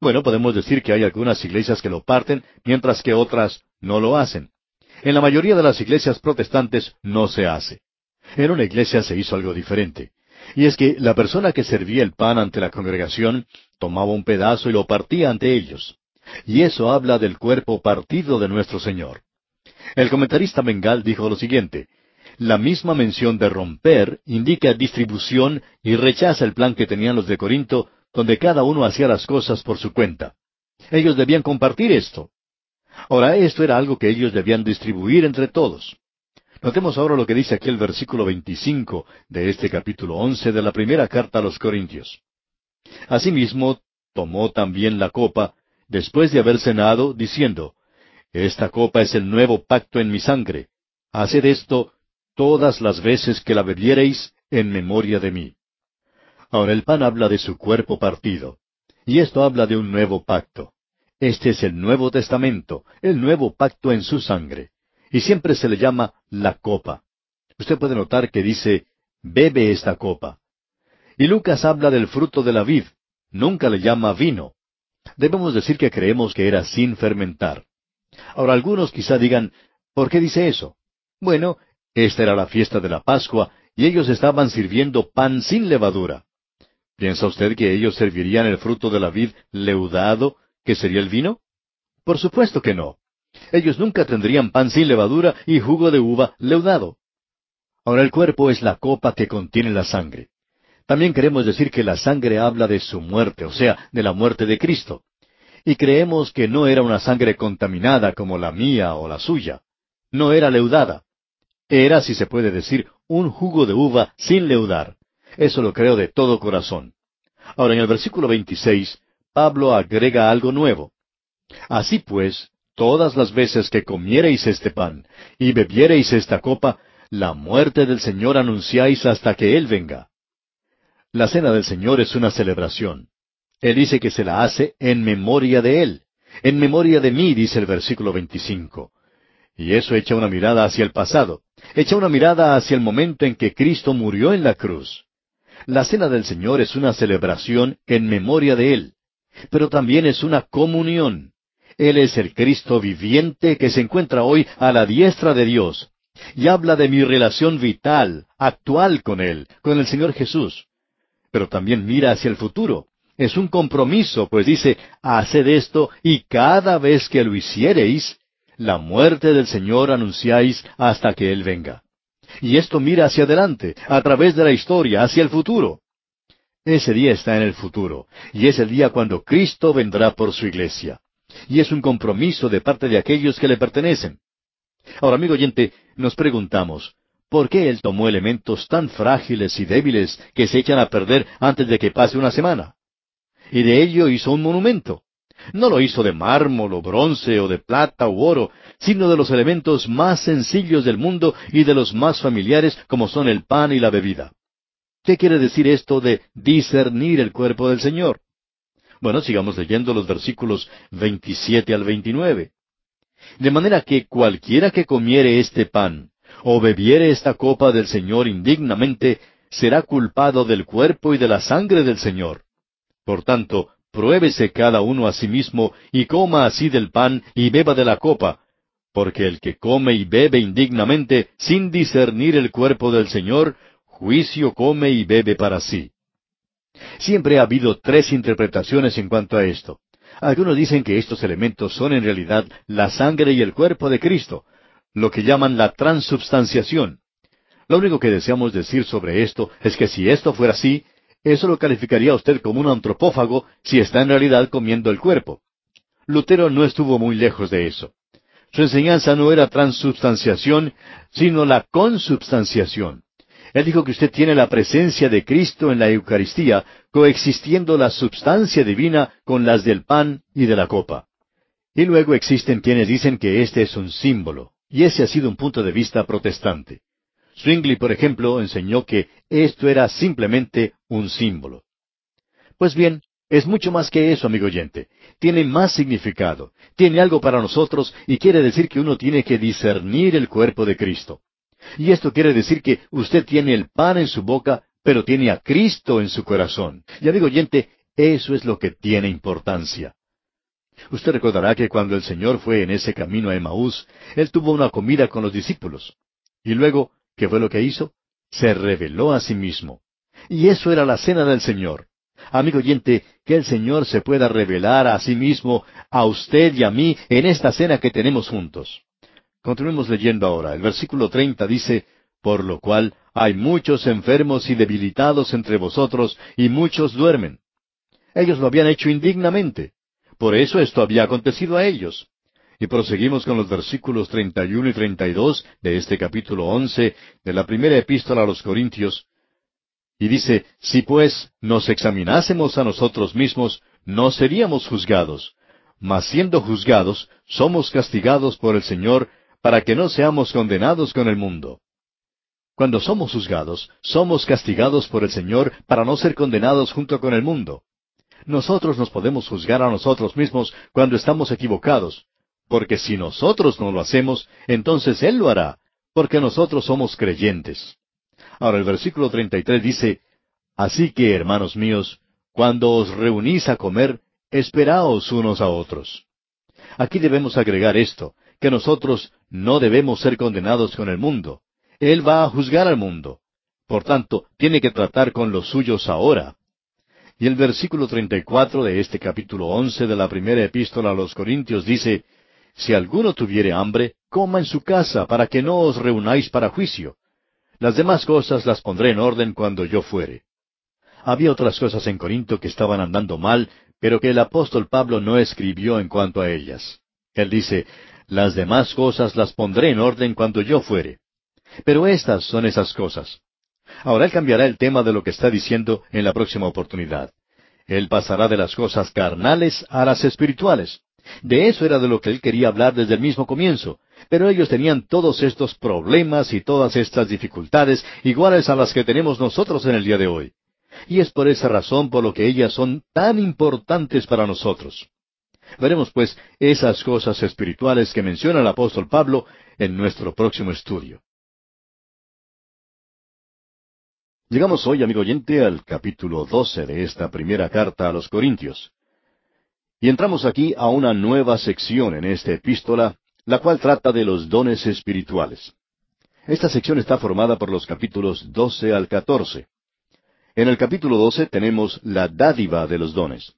Bueno, podemos decir que hay algunas iglesias que lo parten, mientras que otras no lo hacen. En la mayoría de las iglesias protestantes no se hace. En una iglesia se hizo algo diferente. Y es que la persona que servía el pan ante la congregación tomaba un pedazo y lo partía ante ellos. Y eso habla del cuerpo partido de nuestro Señor. El comentarista Bengal dijo lo siguiente, la misma mención de romper indica distribución y rechaza el plan que tenían los de Corinto, donde cada uno hacía las cosas por su cuenta. Ellos debían compartir esto. Ahora, esto era algo que ellos debían distribuir entre todos. Notemos ahora lo que dice aquí el versículo 25 de este capítulo 11 de la primera carta a los Corintios. Asimismo, tomó también la copa, después de haber cenado, diciendo, Esta copa es el nuevo pacto en mi sangre. Haced esto todas las veces que la bebiereis en memoria de mí. Ahora el pan habla de su cuerpo partido, y esto habla de un nuevo pacto. Este es el Nuevo Testamento, el nuevo pacto en su sangre y siempre se le llama la copa. Usted puede notar que dice, bebe esta copa. Y Lucas habla del fruto de la vid, nunca le llama vino. Debemos decir que creemos que era sin fermentar. Ahora algunos quizá digan, ¿por qué dice eso? Bueno, esta era la fiesta de la Pascua y ellos estaban sirviendo pan sin levadura. ¿Piensa usted que ellos servirían el fruto de la vid leudado, que sería el vino? Por supuesto que no. Ellos nunca tendrían pan sin levadura y jugo de uva leudado. Ahora el cuerpo es la copa que contiene la sangre. También queremos decir que la sangre habla de su muerte, o sea, de la muerte de Cristo. Y creemos que no era una sangre contaminada como la mía o la suya. No era leudada. Era, si se puede decir, un jugo de uva sin leudar. Eso lo creo de todo corazón. Ahora, en el versículo 26, Pablo agrega algo nuevo. Así pues, todas las veces que comiereis este pan y bebiereis esta copa, la muerte del Señor anunciáis hasta que Él venga. La cena del Señor es una celebración. Él dice que se la hace en memoria de Él. En memoria de mí, dice el versículo 25. Y eso echa una mirada hacia el pasado. Echa una mirada hacia el momento en que Cristo murió en la cruz. La cena del Señor es una celebración en memoria de Él. Pero también es una comunión. Él es el Cristo viviente que se encuentra hoy a la diestra de Dios. Y habla de mi relación vital, actual con Él, con el Señor Jesús. Pero también mira hacia el futuro. Es un compromiso, pues dice, haced esto y cada vez que lo hiciereis, la muerte del Señor anunciáis hasta que Él venga. Y esto mira hacia adelante, a través de la historia, hacia el futuro. Ese día está en el futuro, y es el día cuando Cristo vendrá por su iglesia. Y es un compromiso de parte de aquellos que le pertenecen. Ahora, amigo oyente, nos preguntamos, ¿por qué Él tomó elementos tan frágiles y débiles que se echan a perder antes de que pase una semana? Y de ello hizo un monumento. No lo hizo de mármol o bronce o de plata u oro, sino de los elementos más sencillos del mundo y de los más familiares como son el pan y la bebida. ¿Qué quiere decir esto de discernir el cuerpo del Señor? Bueno, sigamos leyendo los versículos 27 al 29. De manera que cualquiera que comiere este pan, o bebiere esta copa del Señor indignamente, será culpado del cuerpo y de la sangre del Señor. Por tanto, pruébese cada uno a sí mismo, y coma así del pan, y beba de la copa, porque el que come y bebe indignamente, sin discernir el cuerpo del Señor, juicio come y bebe para sí. Siempre ha habido tres interpretaciones en cuanto a esto. Algunos dicen que estos elementos son en realidad la sangre y el cuerpo de Cristo, lo que llaman la transubstanciación. Lo único que deseamos decir sobre esto es que si esto fuera así, eso lo calificaría usted como un antropófago si está en realidad comiendo el cuerpo. Lutero no estuvo muy lejos de eso. Su enseñanza no era transubstanciación, sino la consubstanciación. Él dijo que usted tiene la presencia de Cristo en la Eucaristía, coexistiendo la substancia divina con las del pan y de la copa. Y luego existen quienes dicen que este es un símbolo, y ese ha sido un punto de vista protestante. Zwingli, por ejemplo, enseñó que esto era simplemente un símbolo. Pues bien, es mucho más que eso, amigo oyente. Tiene más significado, tiene algo para nosotros y quiere decir que uno tiene que discernir el cuerpo de Cristo. Y esto quiere decir que usted tiene el pan en su boca, pero tiene a Cristo en su corazón. Y amigo oyente, eso es lo que tiene importancia. Usted recordará que cuando el Señor fue en ese camino a Emaús, Él tuvo una comida con los discípulos. Y luego, ¿qué fue lo que hizo? Se reveló a sí mismo. Y eso era la cena del Señor. Amigo oyente, que el Señor se pueda revelar a sí mismo, a usted y a mí, en esta cena que tenemos juntos. Continuemos leyendo ahora. El versículo treinta dice, Por lo cual hay muchos enfermos y debilitados entre vosotros, y muchos duermen. Ellos lo habían hecho indignamente. Por eso esto había acontecido a ellos. Y proseguimos con los versículos treinta y uno y treinta y dos de este capítulo once de la primera epístola a los Corintios. Y dice, Si pues nos examinásemos a nosotros mismos, no seríamos juzgados. Mas siendo juzgados, somos castigados por el Señor para que no seamos condenados con el mundo. Cuando somos juzgados, somos castigados por el Señor para no ser condenados junto con el mundo. Nosotros nos podemos juzgar a nosotros mismos cuando estamos equivocados, porque si nosotros no lo hacemos, entonces Él lo hará, porque nosotros somos creyentes. Ahora el versículo 33 dice, Así que, hermanos míos, cuando os reunís a comer, esperaos unos a otros. Aquí debemos agregar esto, que nosotros no debemos ser condenados con el mundo. Él va a juzgar al mundo. Por tanto, tiene que tratar con los suyos ahora. Y el versículo 34 de este capítulo 11 de la primera epístola a los Corintios dice, Si alguno tuviere hambre, coma en su casa, para que no os reunáis para juicio. Las demás cosas las pondré en orden cuando yo fuere. Había otras cosas en Corinto que estaban andando mal, pero que el apóstol Pablo no escribió en cuanto a ellas. Él dice, las demás cosas las pondré en orden cuando yo fuere. Pero estas son esas cosas. Ahora él cambiará el tema de lo que está diciendo en la próxima oportunidad. Él pasará de las cosas carnales a las espirituales. De eso era de lo que él quería hablar desde el mismo comienzo. Pero ellos tenían todos estos problemas y todas estas dificultades iguales a las que tenemos nosotros en el día de hoy. Y es por esa razón por lo que ellas son tan importantes para nosotros. Veremos pues esas cosas espirituales que menciona el apóstol Pablo en nuestro próximo estudio. Llegamos hoy, amigo oyente, al capítulo 12 de esta primera carta a los Corintios. Y entramos aquí a una nueva sección en esta epístola, la cual trata de los dones espirituales. Esta sección está formada por los capítulos 12 al 14. En el capítulo 12 tenemos la dádiva de los dones.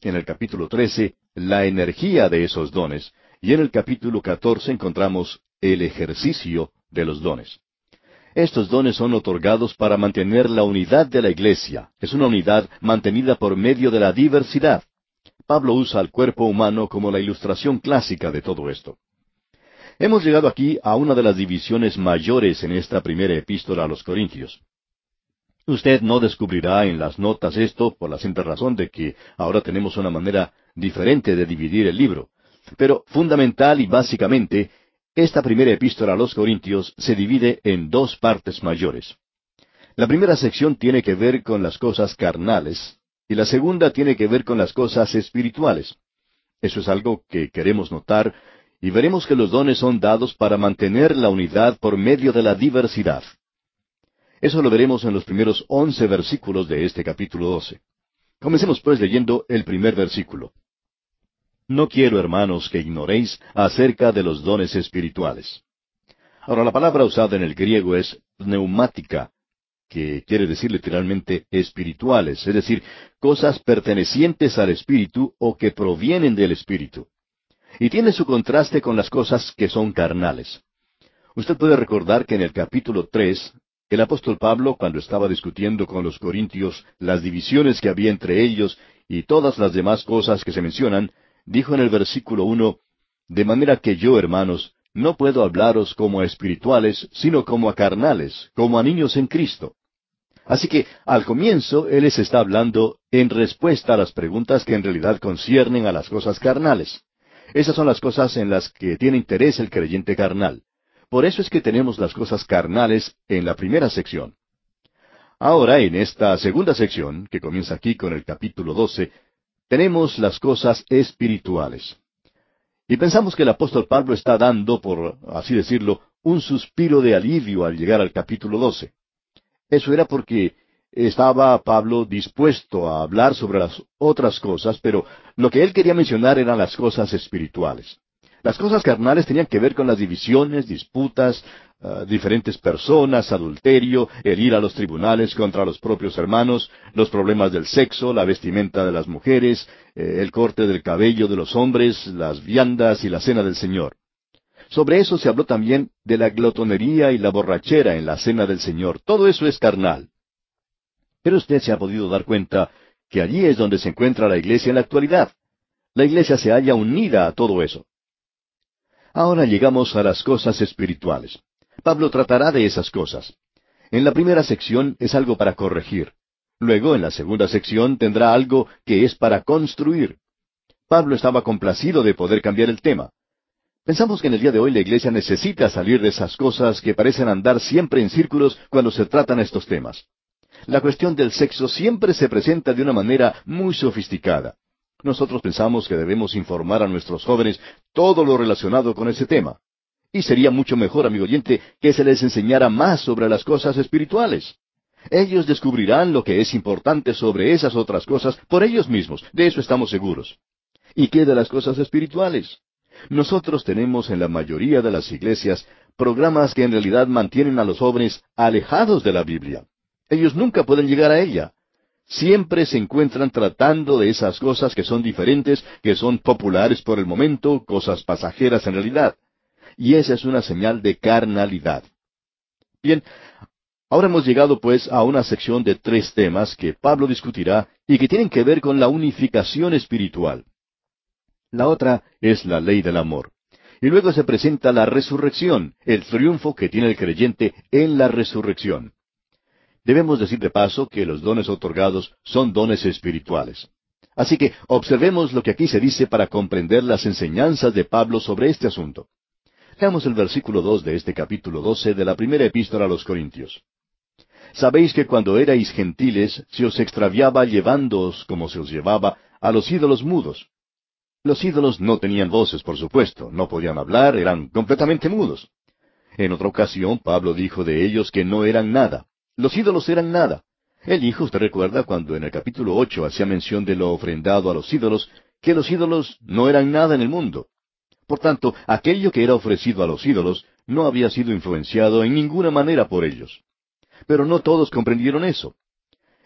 En el capítulo 13, la energía de esos dones, y en el capítulo 14 encontramos el ejercicio de los dones. Estos dones son otorgados para mantener la unidad de la iglesia. Es una unidad mantenida por medio de la diversidad. Pablo usa al cuerpo humano como la ilustración clásica de todo esto. Hemos llegado aquí a una de las divisiones mayores en esta primera epístola a los Corintios. Usted no descubrirá en las notas esto por la simple razón de que ahora tenemos una manera diferente de dividir el libro. Pero fundamental y básicamente, esta primera epístola a los Corintios se divide en dos partes mayores. La primera sección tiene que ver con las cosas carnales y la segunda tiene que ver con las cosas espirituales. Eso es algo que queremos notar y veremos que los dones son dados para mantener la unidad por medio de la diversidad. Eso lo veremos en los primeros once versículos de este capítulo doce. Comencemos pues leyendo el primer versículo. No quiero, hermanos, que ignoréis acerca de los dones espirituales. Ahora, la palabra usada en el griego es neumática, que quiere decir literalmente espirituales, es decir, cosas pertenecientes al espíritu o que provienen del espíritu. Y tiene su contraste con las cosas que son carnales. Usted puede recordar que en el capítulo tres, el apóstol Pablo, cuando estaba discutiendo con los corintios las divisiones que había entre ellos y todas las demás cosas que se mencionan, dijo en el versículo uno, De manera que yo, hermanos, no puedo hablaros como a espirituales, sino como a carnales, como a niños en Cristo. Así que al comienzo Él les está hablando en respuesta a las preguntas que en realidad conciernen a las cosas carnales. Esas son las cosas en las que tiene interés el creyente carnal. Por eso es que tenemos las cosas carnales en la primera sección. Ahora, en esta segunda sección, que comienza aquí con el capítulo 12, tenemos las cosas espirituales. Y pensamos que el apóstol Pablo está dando, por así decirlo, un suspiro de alivio al llegar al capítulo 12. Eso era porque estaba Pablo dispuesto a hablar sobre las otras cosas, pero lo que él quería mencionar eran las cosas espirituales. Las cosas carnales tenían que ver con las divisiones, disputas, ah, diferentes personas, adulterio, el ir a los tribunales contra los propios hermanos, los problemas del sexo, la vestimenta de las mujeres, eh, el corte del cabello de los hombres, las viandas y la cena del Señor. Sobre eso se habló también de la glotonería y la borrachera en la cena del Señor. Todo eso es carnal. Pero usted se ha podido dar cuenta que allí es donde se encuentra la iglesia en la actualidad. La iglesia se halla unida a todo eso. Ahora llegamos a las cosas espirituales. Pablo tratará de esas cosas. En la primera sección es algo para corregir. Luego, en la segunda sección, tendrá algo que es para construir. Pablo estaba complacido de poder cambiar el tema. Pensamos que en el día de hoy la iglesia necesita salir de esas cosas que parecen andar siempre en círculos cuando se tratan estos temas. La cuestión del sexo siempre se presenta de una manera muy sofisticada. Nosotros pensamos que debemos informar a nuestros jóvenes todo lo relacionado con ese tema. Y sería mucho mejor, amigo oyente, que se les enseñara más sobre las cosas espirituales. Ellos descubrirán lo que es importante sobre esas otras cosas por ellos mismos, de eso estamos seguros. ¿Y qué de las cosas espirituales? Nosotros tenemos en la mayoría de las iglesias programas que en realidad mantienen a los jóvenes alejados de la Biblia. Ellos nunca pueden llegar a ella. Siempre se encuentran tratando de esas cosas que son diferentes, que son populares por el momento, cosas pasajeras en realidad. Y esa es una señal de carnalidad. Bien, ahora hemos llegado pues a una sección de tres temas que Pablo discutirá y que tienen que ver con la unificación espiritual. La otra es la ley del amor. Y luego se presenta la resurrección, el triunfo que tiene el creyente en la resurrección. Debemos decir de paso que los dones otorgados son dones espirituales. Así que observemos lo que aquí se dice para comprender las enseñanzas de Pablo sobre este asunto. Leamos el versículo dos de este capítulo doce de la primera epístola a los Corintios. Sabéis que cuando erais gentiles se os extraviaba llevándoos, como se os llevaba, a los ídolos mudos. Los ídolos no tenían voces, por supuesto, no podían hablar, eran completamente mudos. En otra ocasión Pablo dijo de ellos que no eran nada. Los ídolos eran nada. Él dijo, usted recuerda, cuando en el capítulo ocho hacía mención de lo ofrendado a los ídolos, que los ídolos no eran nada en el mundo. Por tanto, aquello que era ofrecido a los ídolos no había sido influenciado en ninguna manera por ellos. Pero no todos comprendieron eso.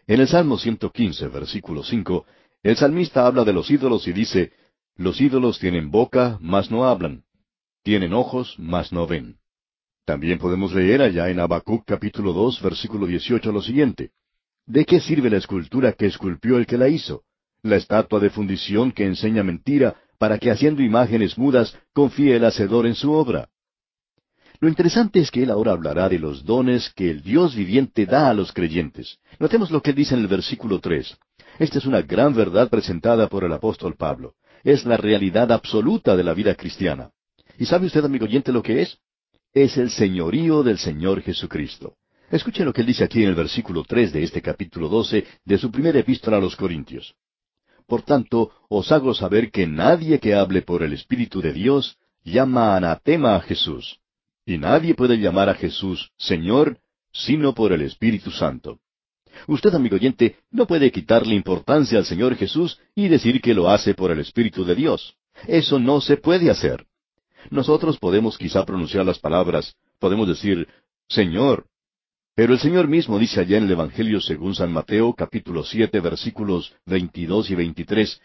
En el Salmo 115, versículo 5, el salmista habla de los ídolos y dice, los ídolos tienen boca, mas no hablan. Tienen ojos, mas no ven. También podemos leer allá en Habacuc capítulo 2 versículo 18 lo siguiente. ¿De qué sirve la escultura que esculpió el que la hizo? La estatua de fundición que enseña mentira para que haciendo imágenes mudas confíe el hacedor en su obra. Lo interesante es que él ahora hablará de los dones que el Dios viviente da a los creyentes. Notemos lo que dice en el versículo tres. Esta es una gran verdad presentada por el apóstol Pablo. Es la realidad absoluta de la vida cristiana. ¿Y sabe usted, amigo oyente, lo que es? Es el señorío del Señor Jesucristo. Escuchen lo que él dice aquí en el versículo tres de este capítulo doce de su primera epístola a los Corintios. Por tanto, os hago saber que nadie que hable por el Espíritu de Dios llama anatema a Jesús. Y nadie puede llamar a Jesús Señor sino por el Espíritu Santo. Usted, amigo oyente, no puede quitarle importancia al Señor Jesús y decir que lo hace por el Espíritu de Dios. Eso no se puede hacer. Nosotros podemos quizá pronunciar las palabras, podemos decir, Señor. Pero el Señor mismo dice allá en el Evangelio según San Mateo, capítulo siete, versículos veintidós y veintitrés,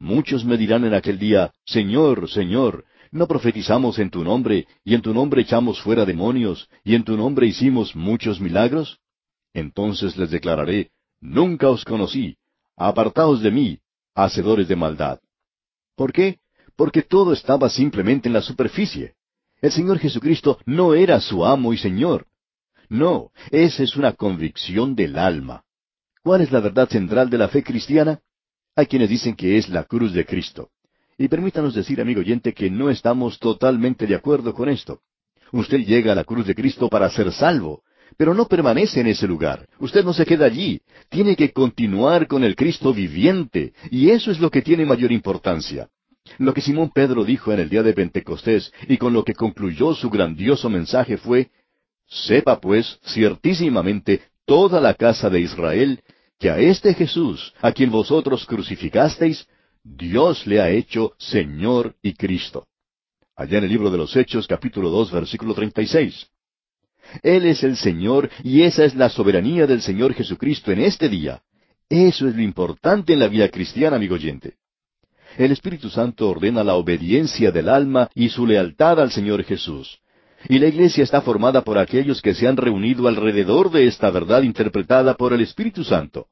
Muchos me dirán en aquel día, Señor, Señor, ¿no profetizamos en tu nombre, y en tu nombre echamos fuera demonios, y en tu nombre hicimos muchos milagros? Entonces les declararé, Nunca os conocí, apartaos de mí, hacedores de maldad. ¿Por qué? Porque todo estaba simplemente en la superficie. El Señor Jesucristo no era su amo y Señor. No, esa es una convicción del alma. ¿Cuál es la verdad central de la fe cristiana? Hay quienes dicen que es la cruz de Cristo. Y permítanos decir, amigo oyente, que no estamos totalmente de acuerdo con esto. Usted llega a la cruz de Cristo para ser salvo, pero no permanece en ese lugar. Usted no se queda allí. Tiene que continuar con el Cristo viviente, y eso es lo que tiene mayor importancia. Lo que Simón Pedro dijo en el día de Pentecostés y con lo que concluyó su grandioso mensaje fue, Sepa pues ciertísimamente toda la casa de Israel que a este Jesús, a quien vosotros crucificasteis, Dios le ha hecho Señor y Cristo. Allá en el libro de los Hechos, capítulo dos, versículo treinta y seis. Él es el Señor y esa es la soberanía del Señor Jesucristo en este día. Eso es lo importante en la vida cristiana, amigo oyente. El Espíritu Santo ordena la obediencia del alma y su lealtad al Señor Jesús. Y la iglesia está formada por aquellos que se han reunido alrededor de esta verdad interpretada por el Espíritu Santo.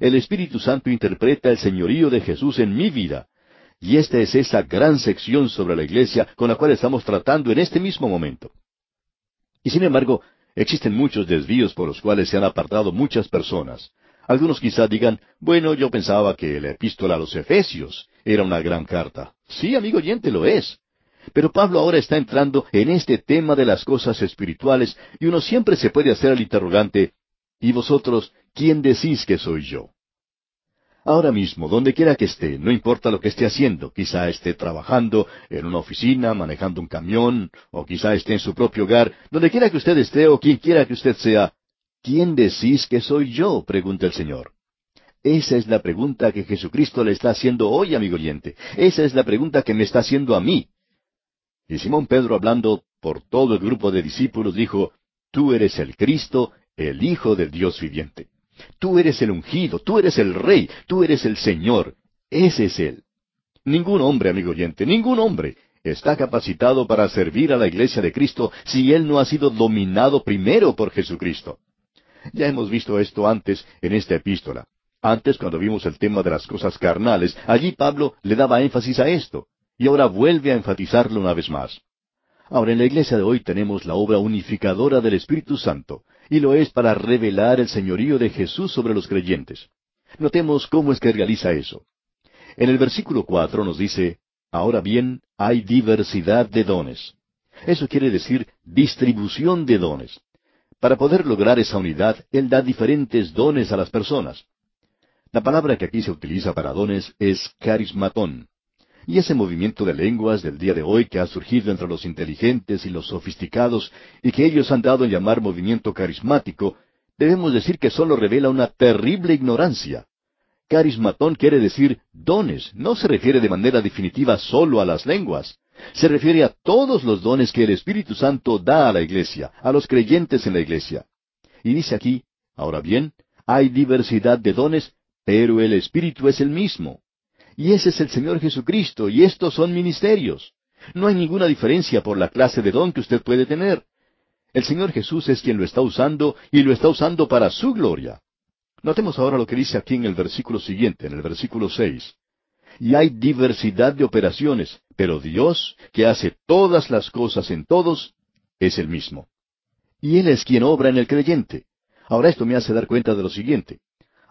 El Espíritu Santo interpreta el señorío de Jesús en mi vida. Y esta es esa gran sección sobre la iglesia con la cual estamos tratando en este mismo momento. Y sin embargo, existen muchos desvíos por los cuales se han apartado muchas personas. Algunos quizá digan, bueno, yo pensaba que la epístola a los Efesios era una gran carta. Sí, amigo oyente, lo es. Pero Pablo ahora está entrando en este tema de las cosas espirituales y uno siempre se puede hacer el interrogante, ¿y vosotros ¿quién decís que soy yo? Ahora mismo, donde quiera que esté, no importa lo que esté haciendo, quizá esté trabajando en una oficina, manejando un camión, o quizá esté en su propio hogar, donde quiera que usted esté o quien quiera que usted sea, ¿quién decís que soy yo? pregunta el Señor. Esa es la pregunta que Jesucristo le está haciendo hoy, amigo oyente. Esa es la pregunta que me está haciendo a mí. Y Simón Pedro, hablando por todo el grupo de discípulos, dijo, Tú eres el Cristo, el Hijo del Dios viviente. Tú eres el ungido, tú eres el Rey, tú eres el Señor. Ese es Él. Ningún hombre, amigo oyente, ningún hombre está capacitado para servir a la iglesia de Cristo si Él no ha sido dominado primero por Jesucristo. Ya hemos visto esto antes en esta epístola. Antes, cuando vimos el tema de las cosas carnales, allí Pablo le daba énfasis a esto, y ahora vuelve a enfatizarlo una vez más. Ahora, en la iglesia de hoy tenemos la obra unificadora del Espíritu Santo, y lo es para revelar el señorío de Jesús sobre los creyentes. Notemos cómo es que realiza eso. En el versículo cuatro nos dice, Ahora bien, hay diversidad de dones. Eso quiere decir distribución de dones. Para poder lograr esa unidad, Él da diferentes dones a las personas. La palabra que aquí se utiliza para dones es carismatón. Y ese movimiento de lenguas del día de hoy que ha surgido entre los inteligentes y los sofisticados y que ellos han dado a llamar movimiento carismático, debemos decir que solo revela una terrible ignorancia. Carismatón quiere decir dones, no se refiere de manera definitiva solo a las lenguas. Se refiere a todos los dones que el Espíritu Santo da a la iglesia, a los creyentes en la iglesia. Y dice aquí, ahora bien, hay diversidad de dones, pero el Espíritu es el mismo. Y ese es el Señor Jesucristo, y estos son ministerios. No hay ninguna diferencia por la clase de don que usted puede tener. El Señor Jesús es quien lo está usando y lo está usando para su gloria. Notemos ahora lo que dice aquí en el versículo siguiente, en el versículo seis. Y hay diversidad de operaciones, pero Dios, que hace todas las cosas en todos, es el mismo. Y Él es quien obra en el creyente. Ahora esto me hace dar cuenta de lo siguiente.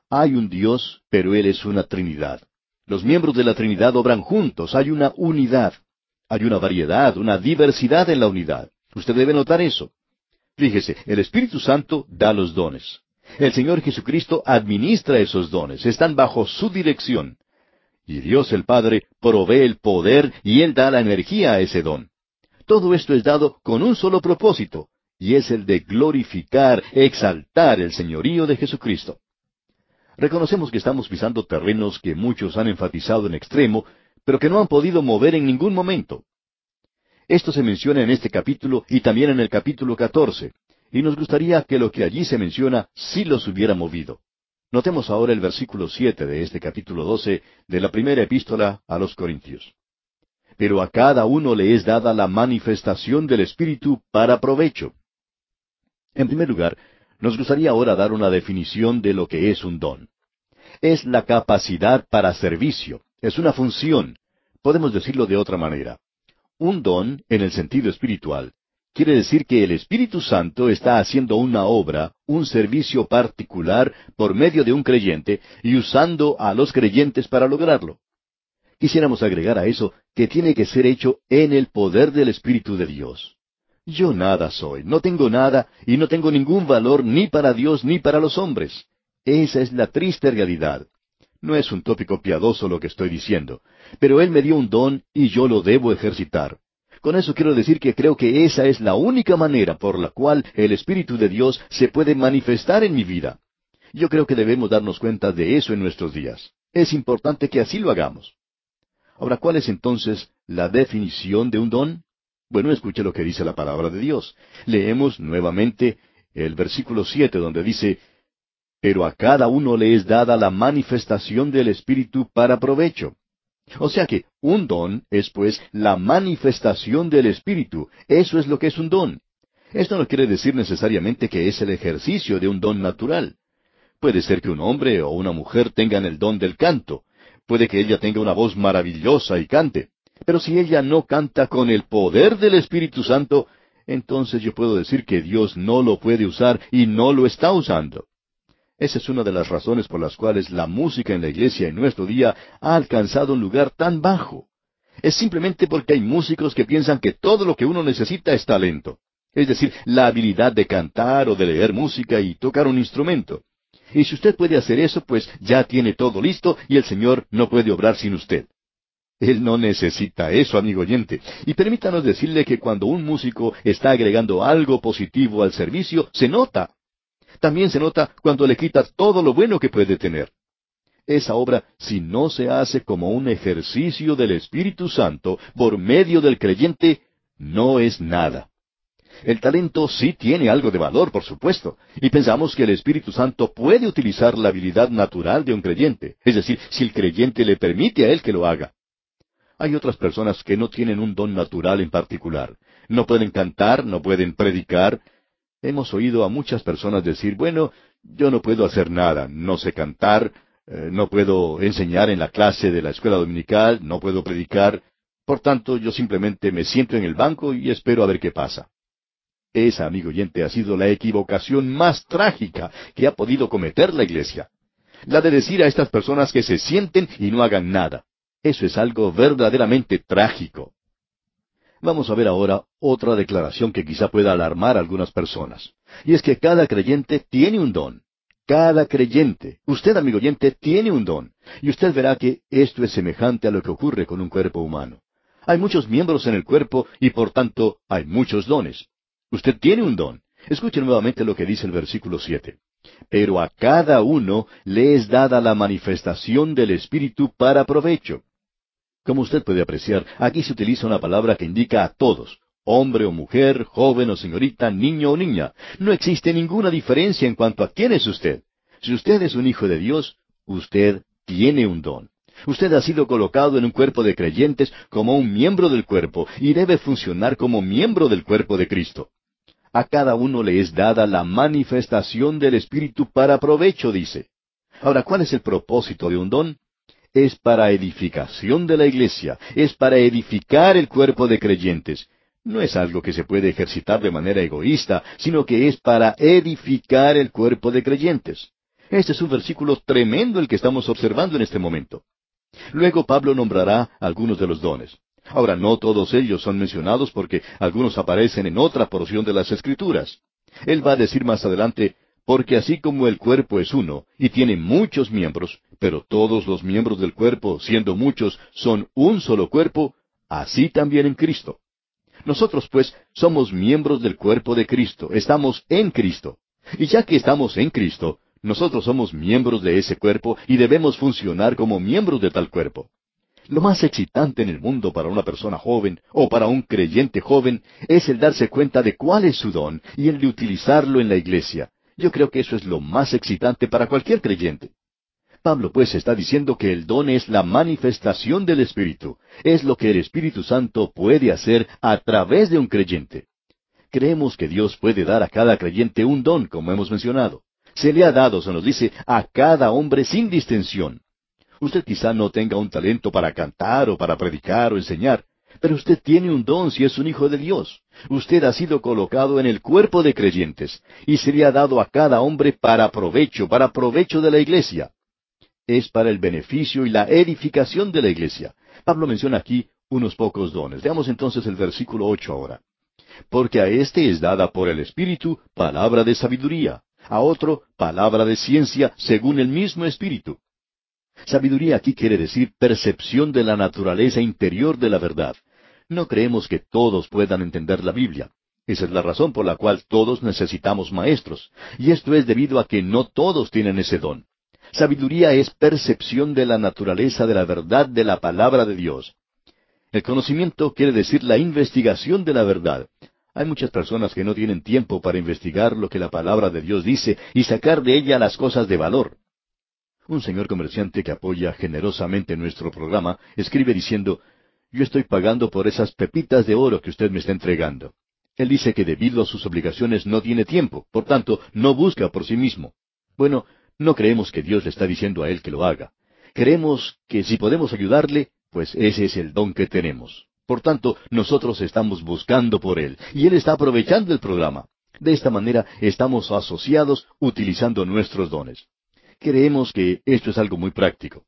Hay un Dios, pero Él es una Trinidad. Los miembros de la Trinidad obran juntos, hay una unidad. Hay una variedad, una diversidad en la unidad. Usted debe notar eso. Fíjese, el Espíritu Santo da los dones. El Señor Jesucristo administra esos dones, están bajo su dirección. Y Dios el Padre provee el poder y Él da la energía a ese don. Todo esto es dado con un solo propósito, y es el de glorificar, exaltar el señorío de Jesucristo. Reconocemos que estamos pisando terrenos que muchos han enfatizado en extremo, pero que no han podido mover en ningún momento. Esto se menciona en este capítulo y también en el capítulo 14, y nos gustaría que lo que allí se menciona sí los hubiera movido. Notemos ahora el versículo siete de este capítulo 12 de la primera epístola a los Corintios. Pero a cada uno le es dada la manifestación del Espíritu para provecho. En primer lugar, nos gustaría ahora dar una definición de lo que es un don. Es la capacidad para servicio, es una función. Podemos decirlo de otra manera. Un don, en el sentido espiritual, quiere decir que el Espíritu Santo está haciendo una obra, un servicio particular por medio de un creyente y usando a los creyentes para lograrlo. Quisiéramos agregar a eso que tiene que ser hecho en el poder del Espíritu de Dios. Yo nada soy, no tengo nada y no tengo ningún valor ni para Dios ni para los hombres. Esa es la triste realidad. No es un tópico piadoso lo que estoy diciendo, pero Él me dio un don y yo lo debo ejercitar. Con eso quiero decir que creo que esa es la única manera por la cual el Espíritu de Dios se puede manifestar en mi vida. Yo creo que debemos darnos cuenta de eso en nuestros días. Es importante que así lo hagamos. Ahora, ¿cuál es entonces la definición de un don? Bueno, escuche lo que dice la palabra de Dios. Leemos nuevamente el versículo siete donde dice, pero a cada uno le es dada la manifestación del Espíritu para provecho. O sea que un don es pues la manifestación del Espíritu. Eso es lo que es un don. Esto no quiere decir necesariamente que es el ejercicio de un don natural. Puede ser que un hombre o una mujer tengan el don del canto. Puede que ella tenga una voz maravillosa y cante. Pero si ella no canta con el poder del Espíritu Santo, entonces yo puedo decir que Dios no lo puede usar y no lo está usando. Esa es una de las razones por las cuales la música en la iglesia en nuestro día ha alcanzado un lugar tan bajo. Es simplemente porque hay músicos que piensan que todo lo que uno necesita es talento. Es decir, la habilidad de cantar o de leer música y tocar un instrumento. Y si usted puede hacer eso, pues ya tiene todo listo y el Señor no puede obrar sin usted. Él no necesita eso, amigo oyente. Y permítanos decirle que cuando un músico está agregando algo positivo al servicio, se nota también se nota cuando le quita todo lo bueno que puede tener. Esa obra, si no se hace como un ejercicio del Espíritu Santo por medio del creyente, no es nada. El talento sí tiene algo de valor, por supuesto, y pensamos que el Espíritu Santo puede utilizar la habilidad natural de un creyente, es decir, si el creyente le permite a él que lo haga. Hay otras personas que no tienen un don natural en particular. No pueden cantar, no pueden predicar, Hemos oído a muchas personas decir, bueno, yo no puedo hacer nada, no sé cantar, eh, no puedo enseñar en la clase de la escuela dominical, no puedo predicar, por tanto yo simplemente me siento en el banco y espero a ver qué pasa. Esa, amigo oyente, ha sido la equivocación más trágica que ha podido cometer la iglesia. La de decir a estas personas que se sienten y no hagan nada. Eso es algo verdaderamente trágico. Vamos a ver ahora otra declaración que quizá pueda alarmar a algunas personas. Y es que cada creyente tiene un don. Cada creyente, usted amigo oyente, tiene un don. Y usted verá que esto es semejante a lo que ocurre con un cuerpo humano. Hay muchos miembros en el cuerpo y por tanto hay muchos dones. Usted tiene un don. Escuche nuevamente lo que dice el versículo siete. Pero a cada uno le es dada la manifestación del Espíritu para provecho. Como usted puede apreciar, aquí se utiliza una palabra que indica a todos, hombre o mujer, joven o señorita, niño o niña. No existe ninguna diferencia en cuanto a quién es usted. Si usted es un hijo de Dios, usted tiene un don. Usted ha sido colocado en un cuerpo de creyentes como un miembro del cuerpo y debe funcionar como miembro del cuerpo de Cristo. a cada uno le es dada la manifestación del Espíritu para provecho, dice. Ahora, ¿cuál es el propósito de un don? Es para edificación de la iglesia, es para edificar el cuerpo de creyentes. No es algo que se puede ejercitar de manera egoísta, sino que es para edificar el cuerpo de creyentes. Este es un versículo tremendo el que estamos observando en este momento. Luego Pablo nombrará algunos de los dones. Ahora, no todos ellos son mencionados porque algunos aparecen en otra porción de las Escrituras. Él va a decir más adelante, porque así como el cuerpo es uno y tiene muchos miembros, pero todos los miembros del cuerpo, siendo muchos, son un solo cuerpo, así también en Cristo. Nosotros, pues, somos miembros del cuerpo de Cristo, estamos en Cristo. Y ya que estamos en Cristo, nosotros somos miembros de ese cuerpo y debemos funcionar como miembros de tal cuerpo. Lo más excitante en el mundo para una persona joven o para un creyente joven es el darse cuenta de cuál es su don y el de utilizarlo en la iglesia. Yo creo que eso es lo más excitante para cualquier creyente. Pablo pues está diciendo que el don es la manifestación del Espíritu, es lo que el Espíritu Santo puede hacer a través de un creyente. Creemos que Dios puede dar a cada creyente un don, como hemos mencionado. Se le ha dado, se nos dice, a cada hombre sin distinción. Usted quizá no tenga un talento para cantar o para predicar o enseñar, pero usted tiene un don si es un hijo de Dios. Usted ha sido colocado en el cuerpo de creyentes y se le ha dado a cada hombre para provecho, para provecho de la iglesia. Es para el beneficio y la edificación de la iglesia. Pablo menciona aquí unos pocos dones. Veamos entonces el versículo ocho ahora. Porque a éste es dada por el Espíritu palabra de sabiduría, a otro palabra de ciencia según el mismo Espíritu Sabiduría aquí quiere decir percepción de la naturaleza interior de la verdad. No creemos que todos puedan entender la Biblia. Esa es la razón por la cual todos necesitamos maestros, y esto es debido a que no todos tienen ese don. Sabiduría es percepción de la naturaleza de la verdad de la palabra de Dios. El conocimiento quiere decir la investigación de la verdad. Hay muchas personas que no tienen tiempo para investigar lo que la palabra de Dios dice y sacar de ella las cosas de valor. Un señor comerciante que apoya generosamente nuestro programa escribe diciendo, yo estoy pagando por esas pepitas de oro que usted me está entregando. Él dice que debido a sus obligaciones no tiene tiempo, por tanto, no busca por sí mismo. Bueno, no creemos que Dios le está diciendo a él que lo haga. Creemos que si podemos ayudarle, pues ese es el don que tenemos. Por tanto, nosotros estamos buscando por él, y él está aprovechando el programa. De esta manera estamos asociados utilizando nuestros dones. Creemos que esto es algo muy práctico.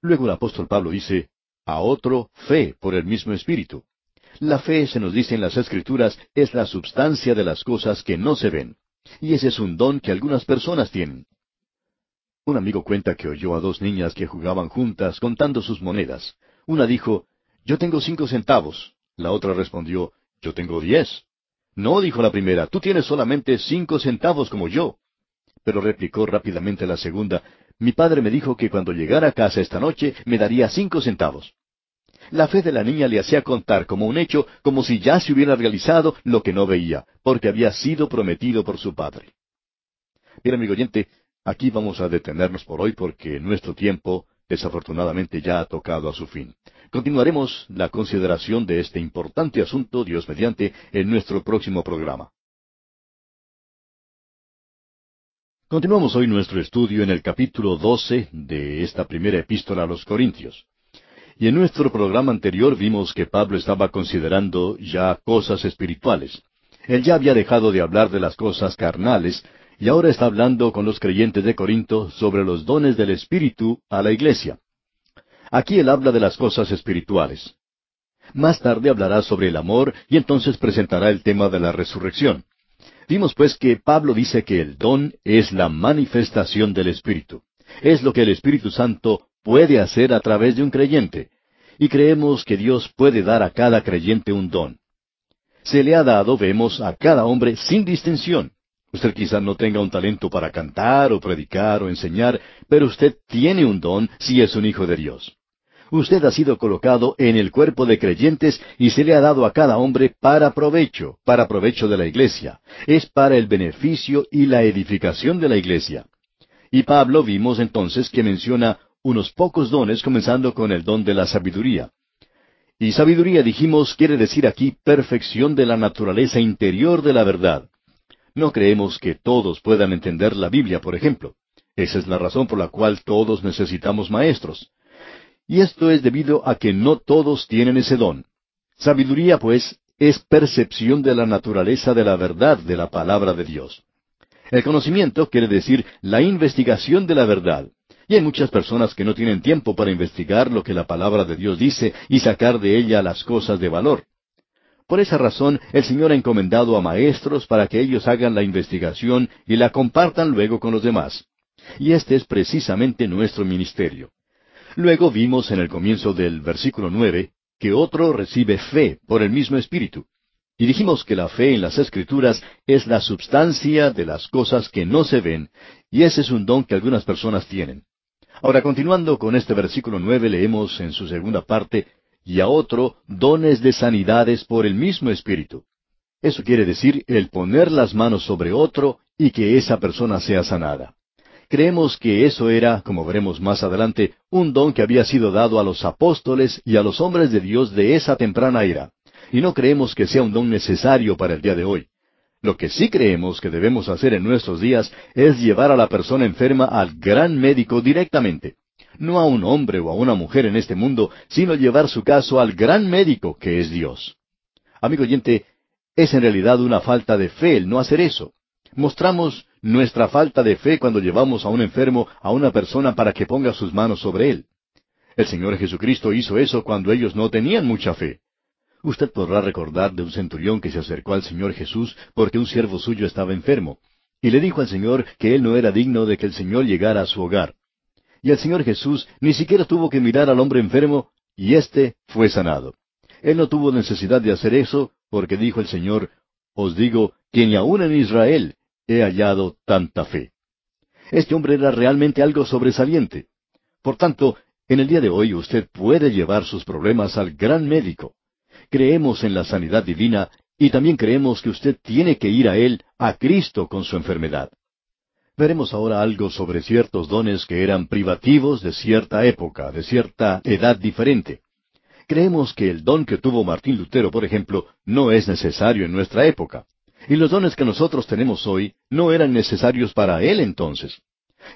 Luego el apóstol Pablo dice, a otro fe por el mismo espíritu. La fe, se nos dice en las Escrituras, es la substancia de las cosas que no se ven. Y ese es un don que algunas personas tienen. Un amigo cuenta que oyó a dos niñas que jugaban juntas contando sus monedas. Una dijo, Yo tengo cinco centavos. La otra respondió, Yo tengo diez. No, dijo la primera, tú tienes solamente cinco centavos como yo. Pero replicó rápidamente la segunda, mi padre me dijo que cuando llegara a casa esta noche me daría cinco centavos. La fe de la niña le hacía contar como un hecho, como si ya se hubiera realizado lo que no veía, porque había sido prometido por su padre. Bien, amigo oyente, aquí vamos a detenernos por hoy porque nuestro tiempo, desafortunadamente, ya ha tocado a su fin. Continuaremos la consideración de este importante asunto, Dios mediante, en nuestro próximo programa. Continuamos hoy nuestro estudio en el capítulo 12 de esta primera epístola a los Corintios. Y en nuestro programa anterior vimos que Pablo estaba considerando ya cosas espirituales. Él ya había dejado de hablar de las cosas carnales y ahora está hablando con los creyentes de Corinto sobre los dones del Espíritu a la iglesia. Aquí él habla de las cosas espirituales. Más tarde hablará sobre el amor y entonces presentará el tema de la resurrección. Vimos pues que Pablo dice que el don es la manifestación del Espíritu. Es lo que el Espíritu Santo puede hacer a través de un creyente. Y creemos que Dios puede dar a cada creyente un don. Se le ha dado, vemos, a cada hombre sin distinción. Usted quizá no tenga un talento para cantar o predicar o enseñar, pero usted tiene un don si es un hijo de Dios. Usted ha sido colocado en el cuerpo de creyentes y se le ha dado a cada hombre para provecho, para provecho de la iglesia. Es para el beneficio y la edificación de la iglesia. Y Pablo vimos entonces que menciona unos pocos dones, comenzando con el don de la sabiduría. Y sabiduría, dijimos, quiere decir aquí perfección de la naturaleza interior de la verdad. No creemos que todos puedan entender la Biblia, por ejemplo. Esa es la razón por la cual todos necesitamos maestros. Y esto es debido a que no todos tienen ese don. Sabiduría, pues, es percepción de la naturaleza de la verdad de la palabra de Dios. El conocimiento quiere decir la investigación de la verdad. Y hay muchas personas que no tienen tiempo para investigar lo que la palabra de Dios dice y sacar de ella las cosas de valor. Por esa razón, el Señor ha encomendado a maestros para que ellos hagan la investigación y la compartan luego con los demás. Y este es precisamente nuestro ministerio. Luego vimos en el comienzo del versículo nueve que otro recibe fe por el mismo Espíritu. Y dijimos que la fe en las Escrituras es la substancia de las cosas que no se ven, y ese es un don que algunas personas tienen. Ahora, continuando con este versículo nueve, leemos en su segunda parte, y a otro dones de sanidades por el mismo Espíritu. Eso quiere decir el poner las manos sobre otro y que esa persona sea sanada. Creemos que eso era, como veremos más adelante, un don que había sido dado a los apóstoles y a los hombres de Dios de esa temprana era, y no creemos que sea un don necesario para el día de hoy. Lo que sí creemos que debemos hacer en nuestros días es llevar a la persona enferma al gran médico directamente. No a un hombre o a una mujer en este mundo, sino llevar su caso al gran médico que es Dios. Amigo oyente, es en realidad una falta de fe el no hacer eso. Mostramos nuestra falta de fe cuando llevamos a un enfermo a una persona para que ponga sus manos sobre él. El Señor Jesucristo hizo eso cuando ellos no tenían mucha fe. Usted podrá recordar de un centurión que se acercó al Señor Jesús porque un siervo suyo estaba enfermo, y le dijo al Señor que él no era digno de que el Señor llegara a su hogar. Y el Señor Jesús ni siquiera tuvo que mirar al hombre enfermo, y éste fue sanado. Él no tuvo necesidad de hacer eso, porque dijo el Señor, Os digo que ni aun en Israel he hallado tanta fe. Este hombre era realmente algo sobresaliente. Por tanto, en el día de hoy usted puede llevar sus problemas al gran médico. Creemos en la sanidad divina y también creemos que usted tiene que ir a Él, a Cristo, con su enfermedad. Veremos ahora algo sobre ciertos dones que eran privativos de cierta época, de cierta edad diferente. Creemos que el don que tuvo Martín Lutero, por ejemplo, no es necesario en nuestra época. Y los dones que nosotros tenemos hoy no eran necesarios para él entonces.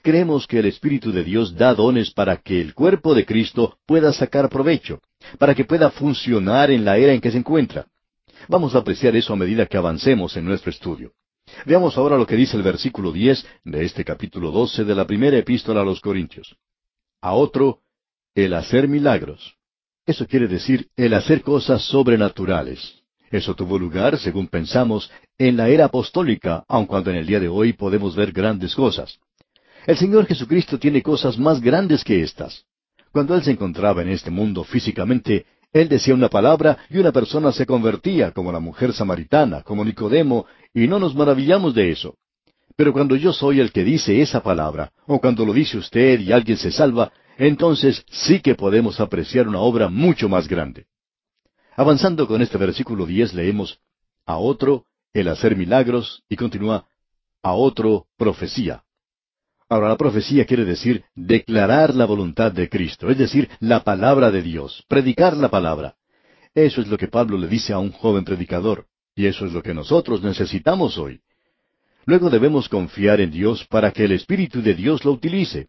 Creemos que el Espíritu de Dios da dones para que el cuerpo de Cristo pueda sacar provecho, para que pueda funcionar en la era en que se encuentra. Vamos a apreciar eso a medida que avancemos en nuestro estudio. Veamos ahora lo que dice el versículo diez de este capítulo doce de la primera epístola a los Corintios. A otro, el hacer milagros. Eso quiere decir el hacer cosas sobrenaturales. Eso tuvo lugar, según pensamos, en la era apostólica, aun cuando en el día de hoy podemos ver grandes cosas. El Señor Jesucristo tiene cosas más grandes que estas. Cuando Él se encontraba en este mundo físicamente, Él decía una palabra y una persona se convertía, como la mujer samaritana, como Nicodemo, y no nos maravillamos de eso. Pero cuando yo soy el que dice esa palabra, o cuando lo dice usted y alguien se salva, entonces sí que podemos apreciar una obra mucho más grande. Avanzando con este versículo diez leemos a otro el hacer milagros y continúa a otro profecía. Ahora la profecía quiere decir declarar la voluntad de Cristo, es decir, la palabra de Dios, predicar la palabra. Eso es lo que Pablo le dice a un joven predicador, y eso es lo que nosotros necesitamos hoy. Luego debemos confiar en Dios para que el Espíritu de Dios lo utilice.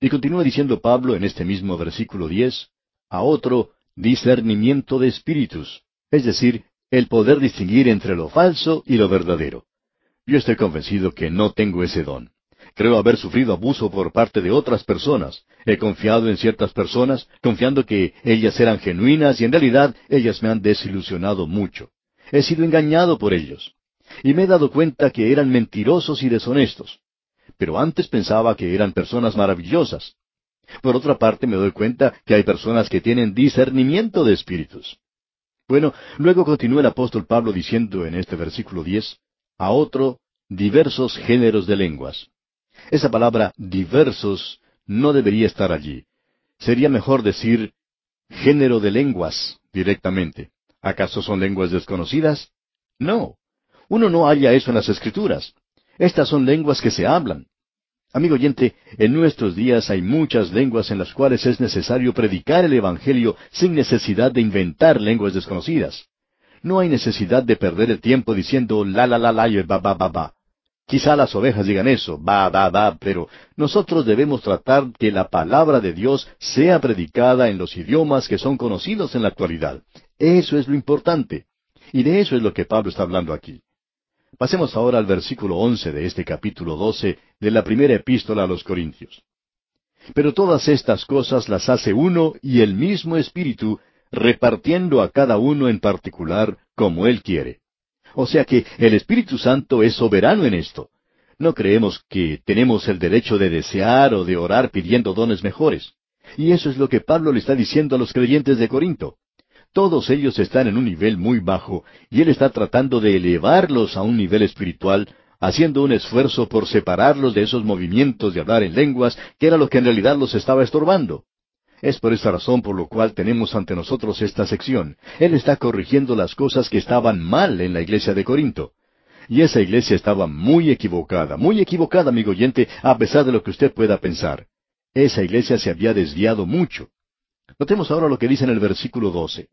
Y continúa diciendo Pablo en este mismo versículo diez, a otro discernimiento de espíritus, es decir, el poder distinguir entre lo falso y lo verdadero. Yo estoy convencido que no tengo ese don. Creo haber sufrido abuso por parte de otras personas. He confiado en ciertas personas, confiando que ellas eran genuinas y en realidad ellas me han desilusionado mucho. He sido engañado por ellos. Y me he dado cuenta que eran mentirosos y deshonestos. Pero antes pensaba que eran personas maravillosas. Por otra parte, me doy cuenta que hay personas que tienen discernimiento de espíritus. Bueno, luego continúa el apóstol Pablo diciendo en este versículo diez, a otro, diversos géneros de lenguas. Esa palabra diversos no debería estar allí. Sería mejor decir género de lenguas directamente. ¿Acaso son lenguas desconocidas? No. Uno no halla eso en las escrituras. Estas son lenguas que se hablan. Amigo oyente, en nuestros días hay muchas lenguas en las cuales es necesario predicar el Evangelio sin necesidad de inventar lenguas desconocidas. No hay necesidad de perder el tiempo diciendo la la la la y ba ba ba ba. Quizá las ovejas digan eso, va, va, va, pero nosotros debemos tratar que la palabra de Dios sea predicada en los idiomas que son conocidos en la actualidad. Eso es lo importante. Y de eso es lo que Pablo está hablando aquí. Pasemos ahora al versículo once de este capítulo doce de la primera epístola a los Corintios. Pero todas estas cosas las hace uno y el mismo Espíritu, repartiendo a cada uno en particular como Él quiere. O sea que el Espíritu Santo es soberano en esto. No creemos que tenemos el derecho de desear o de orar pidiendo dones mejores. Y eso es lo que Pablo le está diciendo a los creyentes de Corinto. Todos ellos están en un nivel muy bajo y él está tratando de elevarlos a un nivel espiritual, haciendo un esfuerzo por separarlos de esos movimientos de hablar en lenguas que era lo que en realidad los estaba estorbando. Es por esta razón por lo cual tenemos ante nosotros esta sección. Él está corrigiendo las cosas que estaban mal en la iglesia de Corinto. Y esa iglesia estaba muy equivocada, muy equivocada, amigo oyente, a pesar de lo que usted pueda pensar. Esa iglesia se había desviado mucho. Notemos ahora lo que dice en el versículo 12.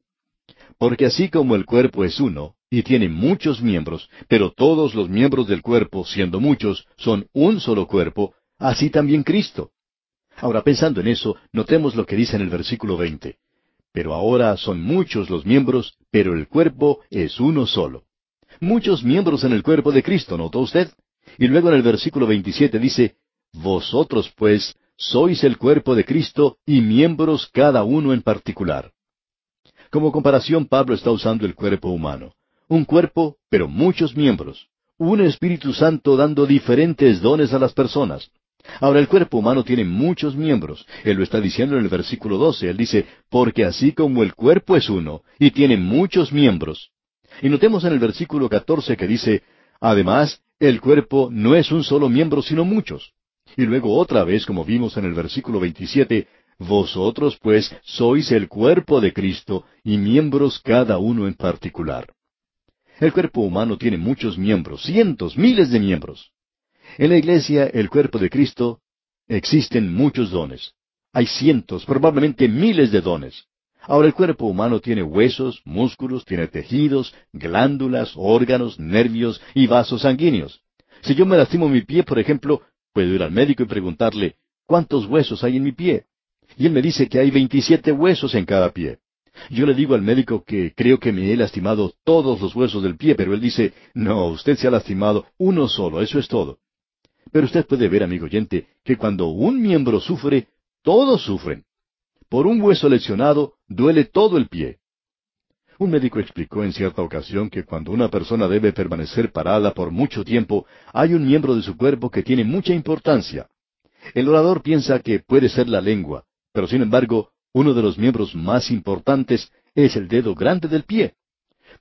Porque así como el cuerpo es uno, y tiene muchos miembros, pero todos los miembros del cuerpo, siendo muchos, son un solo cuerpo, así también Cristo. Ahora, pensando en eso, notemos lo que dice en el versículo veinte. Pero ahora son muchos los miembros, pero el cuerpo es uno solo. Muchos miembros en el cuerpo de Cristo, ¿notó usted? Y luego en el versículo veintisiete dice, Vosotros pues sois el cuerpo de Cristo y miembros cada uno en particular. Como comparación, Pablo está usando el cuerpo humano. Un cuerpo, pero muchos miembros. Un Espíritu Santo dando diferentes dones a las personas. Ahora el cuerpo humano tiene muchos miembros. Él lo está diciendo en el versículo 12. Él dice, porque así como el cuerpo es uno y tiene muchos miembros. Y notemos en el versículo 14 que dice, además, el cuerpo no es un solo miembro sino muchos. Y luego otra vez, como vimos en el versículo 27, vosotros pues sois el cuerpo de Cristo y miembros cada uno en particular. El cuerpo humano tiene muchos miembros, cientos, miles de miembros. En la iglesia, el cuerpo de Cristo, existen muchos dones. Hay cientos, probablemente miles de dones. Ahora el cuerpo humano tiene huesos, músculos, tiene tejidos, glándulas, órganos, nervios y vasos sanguíneos. Si yo me lastimo mi pie, por ejemplo, puedo ir al médico y preguntarle, ¿cuántos huesos hay en mi pie? Y él me dice que hay veintisiete huesos en cada pie. Yo le digo al médico que creo que me he lastimado todos los huesos del pie, pero él dice, no, usted se ha lastimado uno solo, eso es todo. Pero usted puede ver, amigo oyente, que cuando un miembro sufre, todos sufren. Por un hueso lesionado, duele todo el pie. Un médico explicó en cierta ocasión que cuando una persona debe permanecer parada por mucho tiempo, hay un miembro de su cuerpo que tiene mucha importancia. El orador piensa que puede ser la lengua, pero sin embargo, uno de los miembros más importantes es el dedo grande del pie.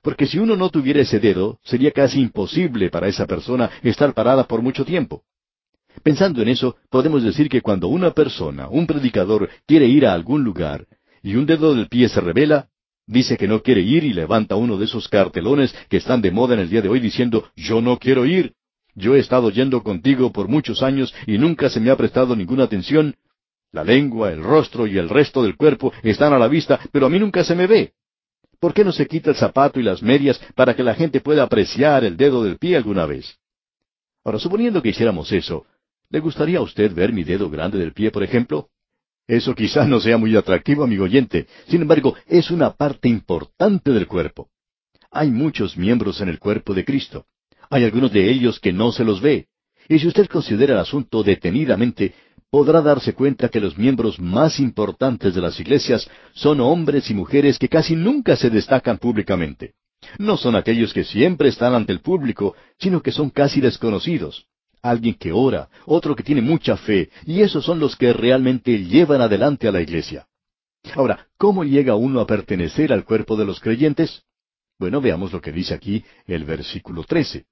Porque si uno no tuviera ese dedo, sería casi imposible para esa persona estar parada por mucho tiempo. Pensando en eso, podemos decir que cuando una persona, un predicador, quiere ir a algún lugar y un dedo del pie se revela, dice que no quiere ir y levanta uno de esos cartelones que están de moda en el día de hoy diciendo, yo no quiero ir. Yo he estado yendo contigo por muchos años y nunca se me ha prestado ninguna atención. La lengua, el rostro y el resto del cuerpo están a la vista, pero a mí nunca se me ve. ¿Por qué no se quita el zapato y las medias para que la gente pueda apreciar el dedo del pie alguna vez? Ahora, suponiendo que hiciéramos eso, ¿Le gustaría a usted ver mi dedo grande del pie, por ejemplo? Eso quizás no sea muy atractivo, amigo oyente. Sin embargo, es una parte importante del cuerpo. Hay muchos miembros en el cuerpo de Cristo. Hay algunos de ellos que no se los ve. Y si usted considera el asunto detenidamente, podrá darse cuenta que los miembros más importantes de las iglesias son hombres y mujeres que casi nunca se destacan públicamente. No son aquellos que siempre están ante el público, sino que son casi desconocidos alguien que ora, otro que tiene mucha fe, y esos son los que realmente llevan adelante a la iglesia. Ahora, ¿cómo llega uno a pertenecer al cuerpo de los creyentes? Bueno, veamos lo que dice aquí el versículo 13.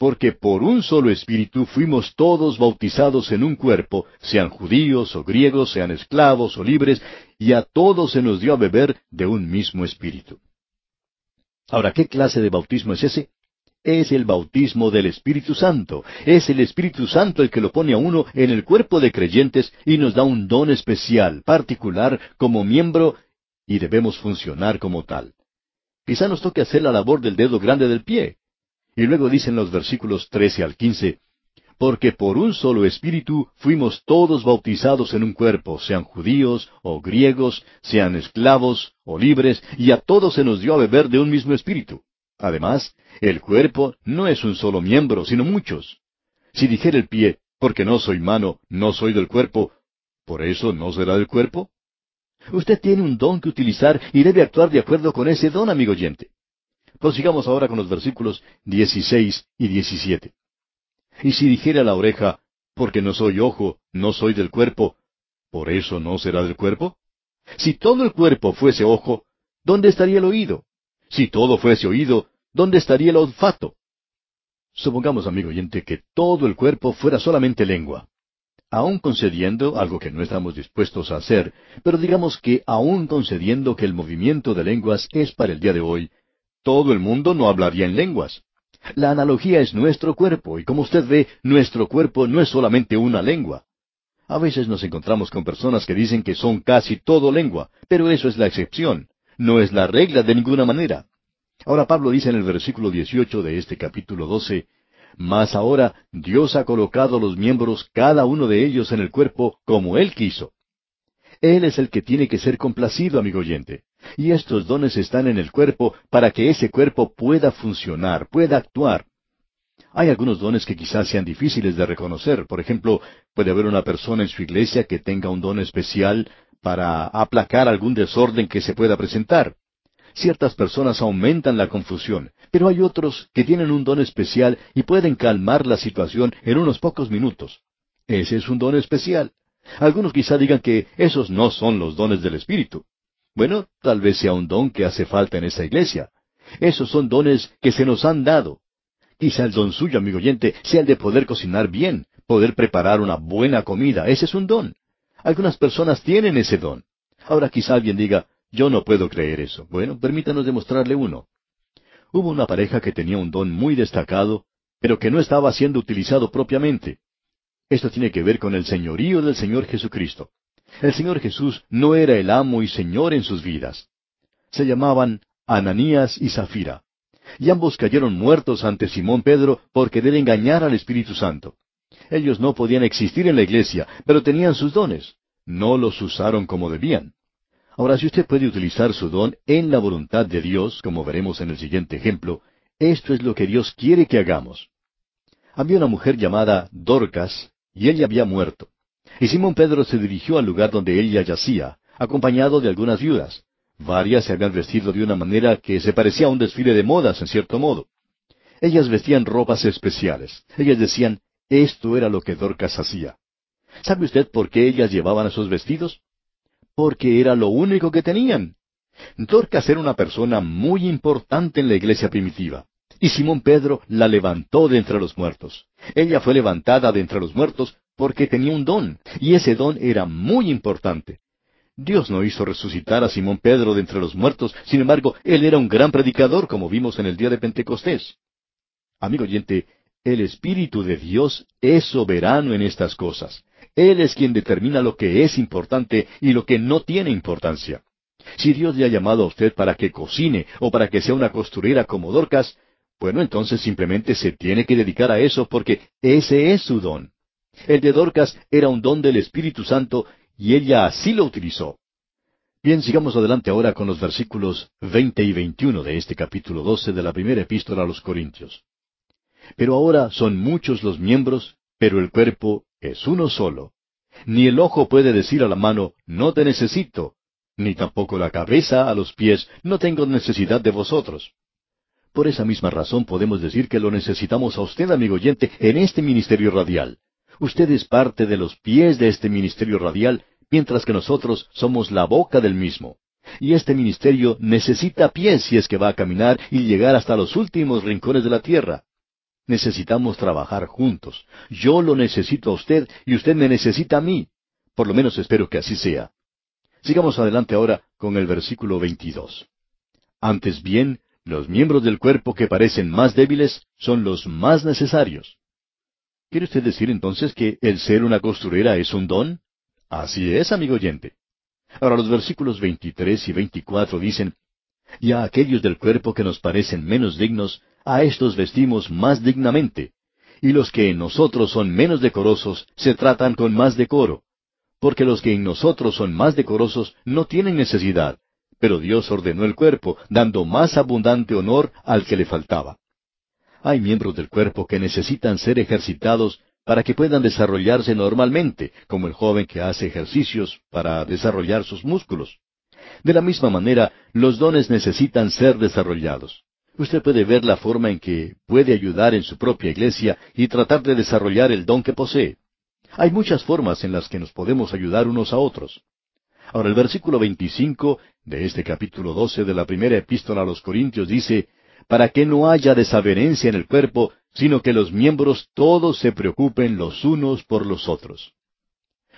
Porque por un solo espíritu fuimos todos bautizados en un cuerpo, sean judíos o griegos, sean esclavos o libres, y a todos se nos dio a beber de un mismo espíritu. Ahora, ¿qué clase de bautismo es ese? es el bautismo del Espíritu Santo. Es el Espíritu Santo el que lo pone a uno en el cuerpo de creyentes y nos da un don especial, particular, como miembro, y debemos funcionar como tal. Quizá nos toque hacer la labor del dedo grande del pie. Y luego dicen los versículos trece al quince, porque por un solo espíritu fuimos todos bautizados en un cuerpo, sean judíos o griegos, sean esclavos o libres, y a todos se nos dio a beber de un mismo espíritu. Además, el cuerpo no es un solo miembro, sino muchos. Si dijera el pie, porque no soy mano, no soy del cuerpo, ¿por eso no será del cuerpo? Usted tiene un don que utilizar y debe actuar de acuerdo con ese don, amigo oyente. Prosigamos ahora con los versículos 16 y 17. Y si dijera la oreja, porque no soy ojo, no soy del cuerpo, ¿por eso no será del cuerpo? Si todo el cuerpo fuese ojo, ¿dónde estaría el oído? Si todo fuese oído, ¿dónde estaría el olfato? Supongamos, amigo oyente, que todo el cuerpo fuera solamente lengua. Aún concediendo, algo que no estamos dispuestos a hacer, pero digamos que aún concediendo que el movimiento de lenguas es para el día de hoy, todo el mundo no hablaría en lenguas. La analogía es nuestro cuerpo, y como usted ve, nuestro cuerpo no es solamente una lengua. A veces nos encontramos con personas que dicen que son casi todo lengua, pero eso es la excepción, no es la regla de ninguna manera. Ahora Pablo dice en el versículo 18 de este capítulo 12, Mas ahora Dios ha colocado los miembros cada uno de ellos en el cuerpo como Él quiso. Él es el que tiene que ser complacido, amigo oyente. Y estos dones están en el cuerpo para que ese cuerpo pueda funcionar, pueda actuar. Hay algunos dones que quizás sean difíciles de reconocer. Por ejemplo, puede haber una persona en su iglesia que tenga un don especial para aplacar algún desorden que se pueda presentar. Ciertas personas aumentan la confusión, pero hay otros que tienen un don especial y pueden calmar la situación en unos pocos minutos. Ese es un don especial. Algunos quizá digan que esos no son los dones del Espíritu. Bueno, tal vez sea un don que hace falta en esa iglesia. Esos son dones que se nos han dado. Quizá el don suyo, amigo oyente, sea el de poder cocinar bien, poder preparar una buena comida. Ese es un don. Algunas personas tienen ese don. Ahora quizá alguien diga, yo no puedo creer eso. Bueno, permítanos demostrarle uno. Hubo una pareja que tenía un don muy destacado, pero que no estaba siendo utilizado propiamente. Esto tiene que ver con el señorío del Señor Jesucristo. El Señor Jesús no era el amo y Señor en sus vidas. Se llamaban Ananías y Zafira. Y ambos cayeron muertos ante Simón Pedro por querer engañar al Espíritu Santo. Ellos no podían existir en la iglesia, pero tenían sus dones. No los usaron como debían. Ahora, si usted puede utilizar su don en la voluntad de Dios, como veremos en el siguiente ejemplo, esto es lo que Dios quiere que hagamos. Había una mujer llamada Dorcas, y ella había muerto. Y Simón Pedro se dirigió al lugar donde ella yacía, acompañado de algunas viudas. Varias se habían vestido de una manera que se parecía a un desfile de modas, en cierto modo. Ellas vestían ropas especiales. Ellas decían, esto era lo que Dorcas hacía. ¿Sabe usted por qué ellas llevaban esos vestidos? Porque era lo único que tenían. Dorcas era una persona muy importante en la iglesia primitiva. Y Simón Pedro la levantó de entre los muertos. Ella fue levantada de entre los muertos porque tenía un don, y ese don era muy importante. Dios no hizo resucitar a Simón Pedro de entre los muertos, sin embargo, él era un gran predicador, como vimos en el día de Pentecostés. Amigo oyente, el Espíritu de Dios es soberano en estas cosas. Él es quien determina lo que es importante y lo que no tiene importancia. Si Dios le ha llamado a usted para que cocine o para que sea una costurera como Dorcas, bueno, entonces simplemente se tiene que dedicar a eso porque ese es su don. El de Dorcas era un don del Espíritu Santo y ella así lo utilizó. Bien, sigamos adelante ahora con los versículos veinte y veintiuno de este capítulo doce de la primera epístola a los Corintios. Pero ahora son muchos los miembros, pero el cuerpo es uno solo. Ni el ojo puede decir a la mano, no te necesito, ni tampoco la cabeza a los pies, no tengo necesidad de vosotros. Por esa misma razón podemos decir que lo necesitamos a usted, amigo oyente, en este ministerio radial. Usted es parte de los pies de este ministerio radial, mientras que nosotros somos la boca del mismo. Y este ministerio necesita pies si es que va a caminar y llegar hasta los últimos rincones de la tierra. Necesitamos trabajar juntos. Yo lo necesito a usted y usted me necesita a mí. Por lo menos espero que así sea. Sigamos adelante ahora con el versículo 22. Antes bien, los miembros del cuerpo que parecen más débiles son los más necesarios. ¿Quiere usted decir entonces que el ser una costurera es un don? Así es, amigo oyente. Ahora los versículos 23 y 24 dicen, Y a aquellos del cuerpo que nos parecen menos dignos, a estos vestimos más dignamente, y los que en nosotros son menos decorosos se tratan con más decoro, porque los que en nosotros son más decorosos no tienen necesidad, pero Dios ordenó el cuerpo, dando más abundante honor al que le faltaba. Hay miembros del cuerpo que necesitan ser ejercitados para que puedan desarrollarse normalmente, como el joven que hace ejercicios para desarrollar sus músculos. De la misma manera, los dones necesitan ser desarrollados. Usted puede ver la forma en que puede ayudar en su propia iglesia y tratar de desarrollar el don que posee. Hay muchas formas en las que nos podemos ayudar unos a otros. Ahora el versículo 25 de este capítulo 12 de la primera epístola a los Corintios dice, para que no haya desavenencia en el cuerpo, sino que los miembros todos se preocupen los unos por los otros.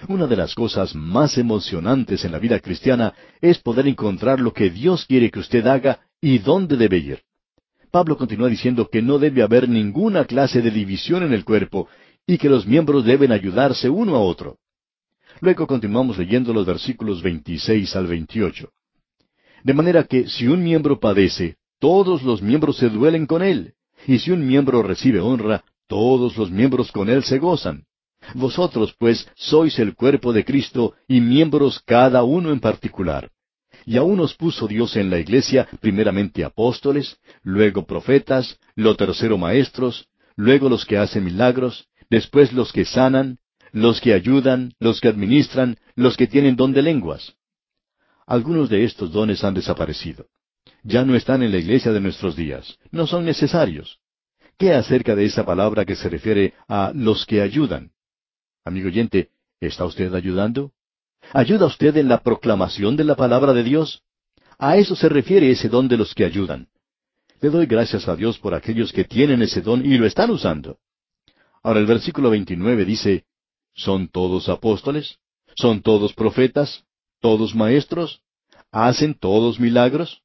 Una de las cosas más emocionantes en la vida cristiana es poder encontrar lo que Dios quiere que usted haga y dónde debe ir. Pablo continúa diciendo que no debe haber ninguna clase de división en el cuerpo y que los miembros deben ayudarse uno a otro. Luego continuamos leyendo los versículos 26 al 28. De manera que si un miembro padece, todos los miembros se duelen con él, y si un miembro recibe honra, todos los miembros con él se gozan. Vosotros, pues, sois el cuerpo de Cristo y miembros cada uno en particular. Y aún os puso Dios en la iglesia primeramente apóstoles, luego profetas, lo tercero maestros, luego los que hacen milagros, después los que sanan, los que ayudan, los que administran, los que tienen don de lenguas. Algunos de estos dones han desaparecido. Ya no están en la iglesia de nuestros días. No son necesarios. ¿Qué acerca de esa palabra que se refiere a los que ayudan? Amigo oyente, ¿está usted ayudando? ¿Ayuda usted en la proclamación de la palabra de Dios? A eso se refiere ese don de los que ayudan. Le doy gracias a Dios por aquellos que tienen ese don y lo están usando. Ahora el versículo 29 dice, ¿Son todos apóstoles? ¿Son todos profetas? ¿Todos maestros? ¿Hacen todos milagros?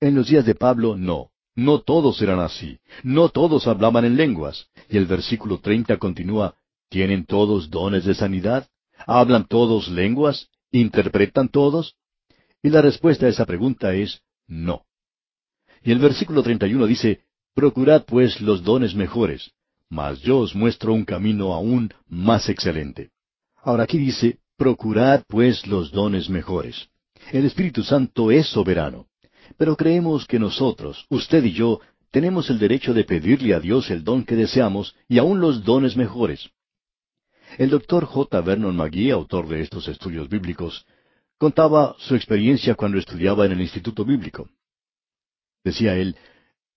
En los días de Pablo, no. No todos eran así. No todos hablaban en lenguas. Y el versículo 30 continúa, ¿Tienen todos dones de sanidad? ¿Hablan todos lenguas? ¿Interpretan todos? Y la respuesta a esa pregunta es no. Y el versículo 31 dice, Procurad pues los dones mejores, mas yo os muestro un camino aún más excelente. Ahora aquí dice, Procurad pues los dones mejores. El Espíritu Santo es soberano, pero creemos que nosotros, usted y yo, tenemos el derecho de pedirle a Dios el don que deseamos y aún los dones mejores. El doctor J. Vernon McGee, autor de estos estudios bíblicos, contaba su experiencia cuando estudiaba en el Instituto Bíblico. Decía él,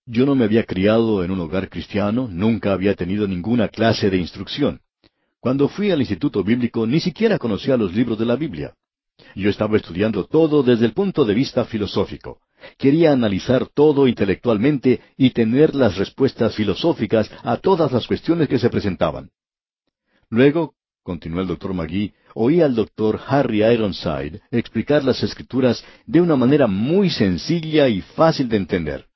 yo no me había criado en un hogar cristiano, nunca había tenido ninguna clase de instrucción. Cuando fui al Instituto Bíblico ni siquiera conocía los libros de la Biblia. Yo estaba estudiando todo desde el punto de vista filosófico. Quería analizar todo intelectualmente y tener las respuestas filosóficas a todas las cuestiones que se presentaban. Luego, continuó el doctor Magui, oí al doctor Harry Ironside explicar las escrituras de una manera muy sencilla y fácil de entender.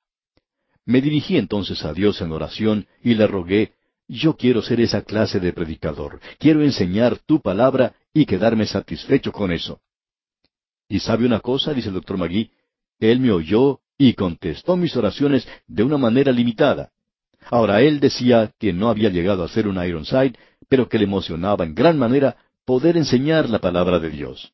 Me dirigí entonces a Dios en oración y le rogué, yo quiero ser esa clase de predicador, quiero enseñar tu palabra y quedarme satisfecho con eso. ¿Y sabe una cosa? dice el doctor Magui, él me oyó y contestó mis oraciones de una manera limitada. Ahora él decía que no había llegado a ser un Ironside, pero que le emocionaba en gran manera poder enseñar la palabra de Dios.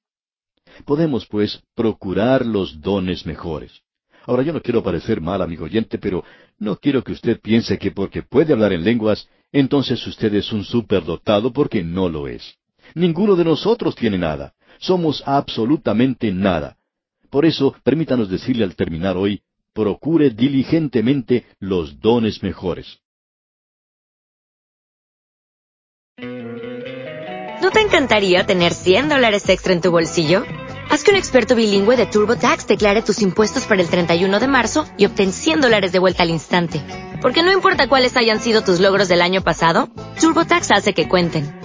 Podemos, pues, procurar los dones mejores. Ahora yo no quiero parecer mal, amigo oyente, pero no quiero que usted piense que porque puede hablar en lenguas, entonces usted es un superdotado porque no lo es. Ninguno de nosotros tiene nada. Somos absolutamente nada. Por eso, permítanos decirle al terminar hoy, procure diligentemente los dones mejores. ¿No te encantaría tener 100 dólares extra en tu bolsillo? Haz que un experto bilingüe de TurboTax declare tus impuestos para el 31 de marzo y obtén 100 dólares de vuelta al instante. Porque no importa cuáles hayan sido tus logros del año pasado, TurboTax hace que cuenten.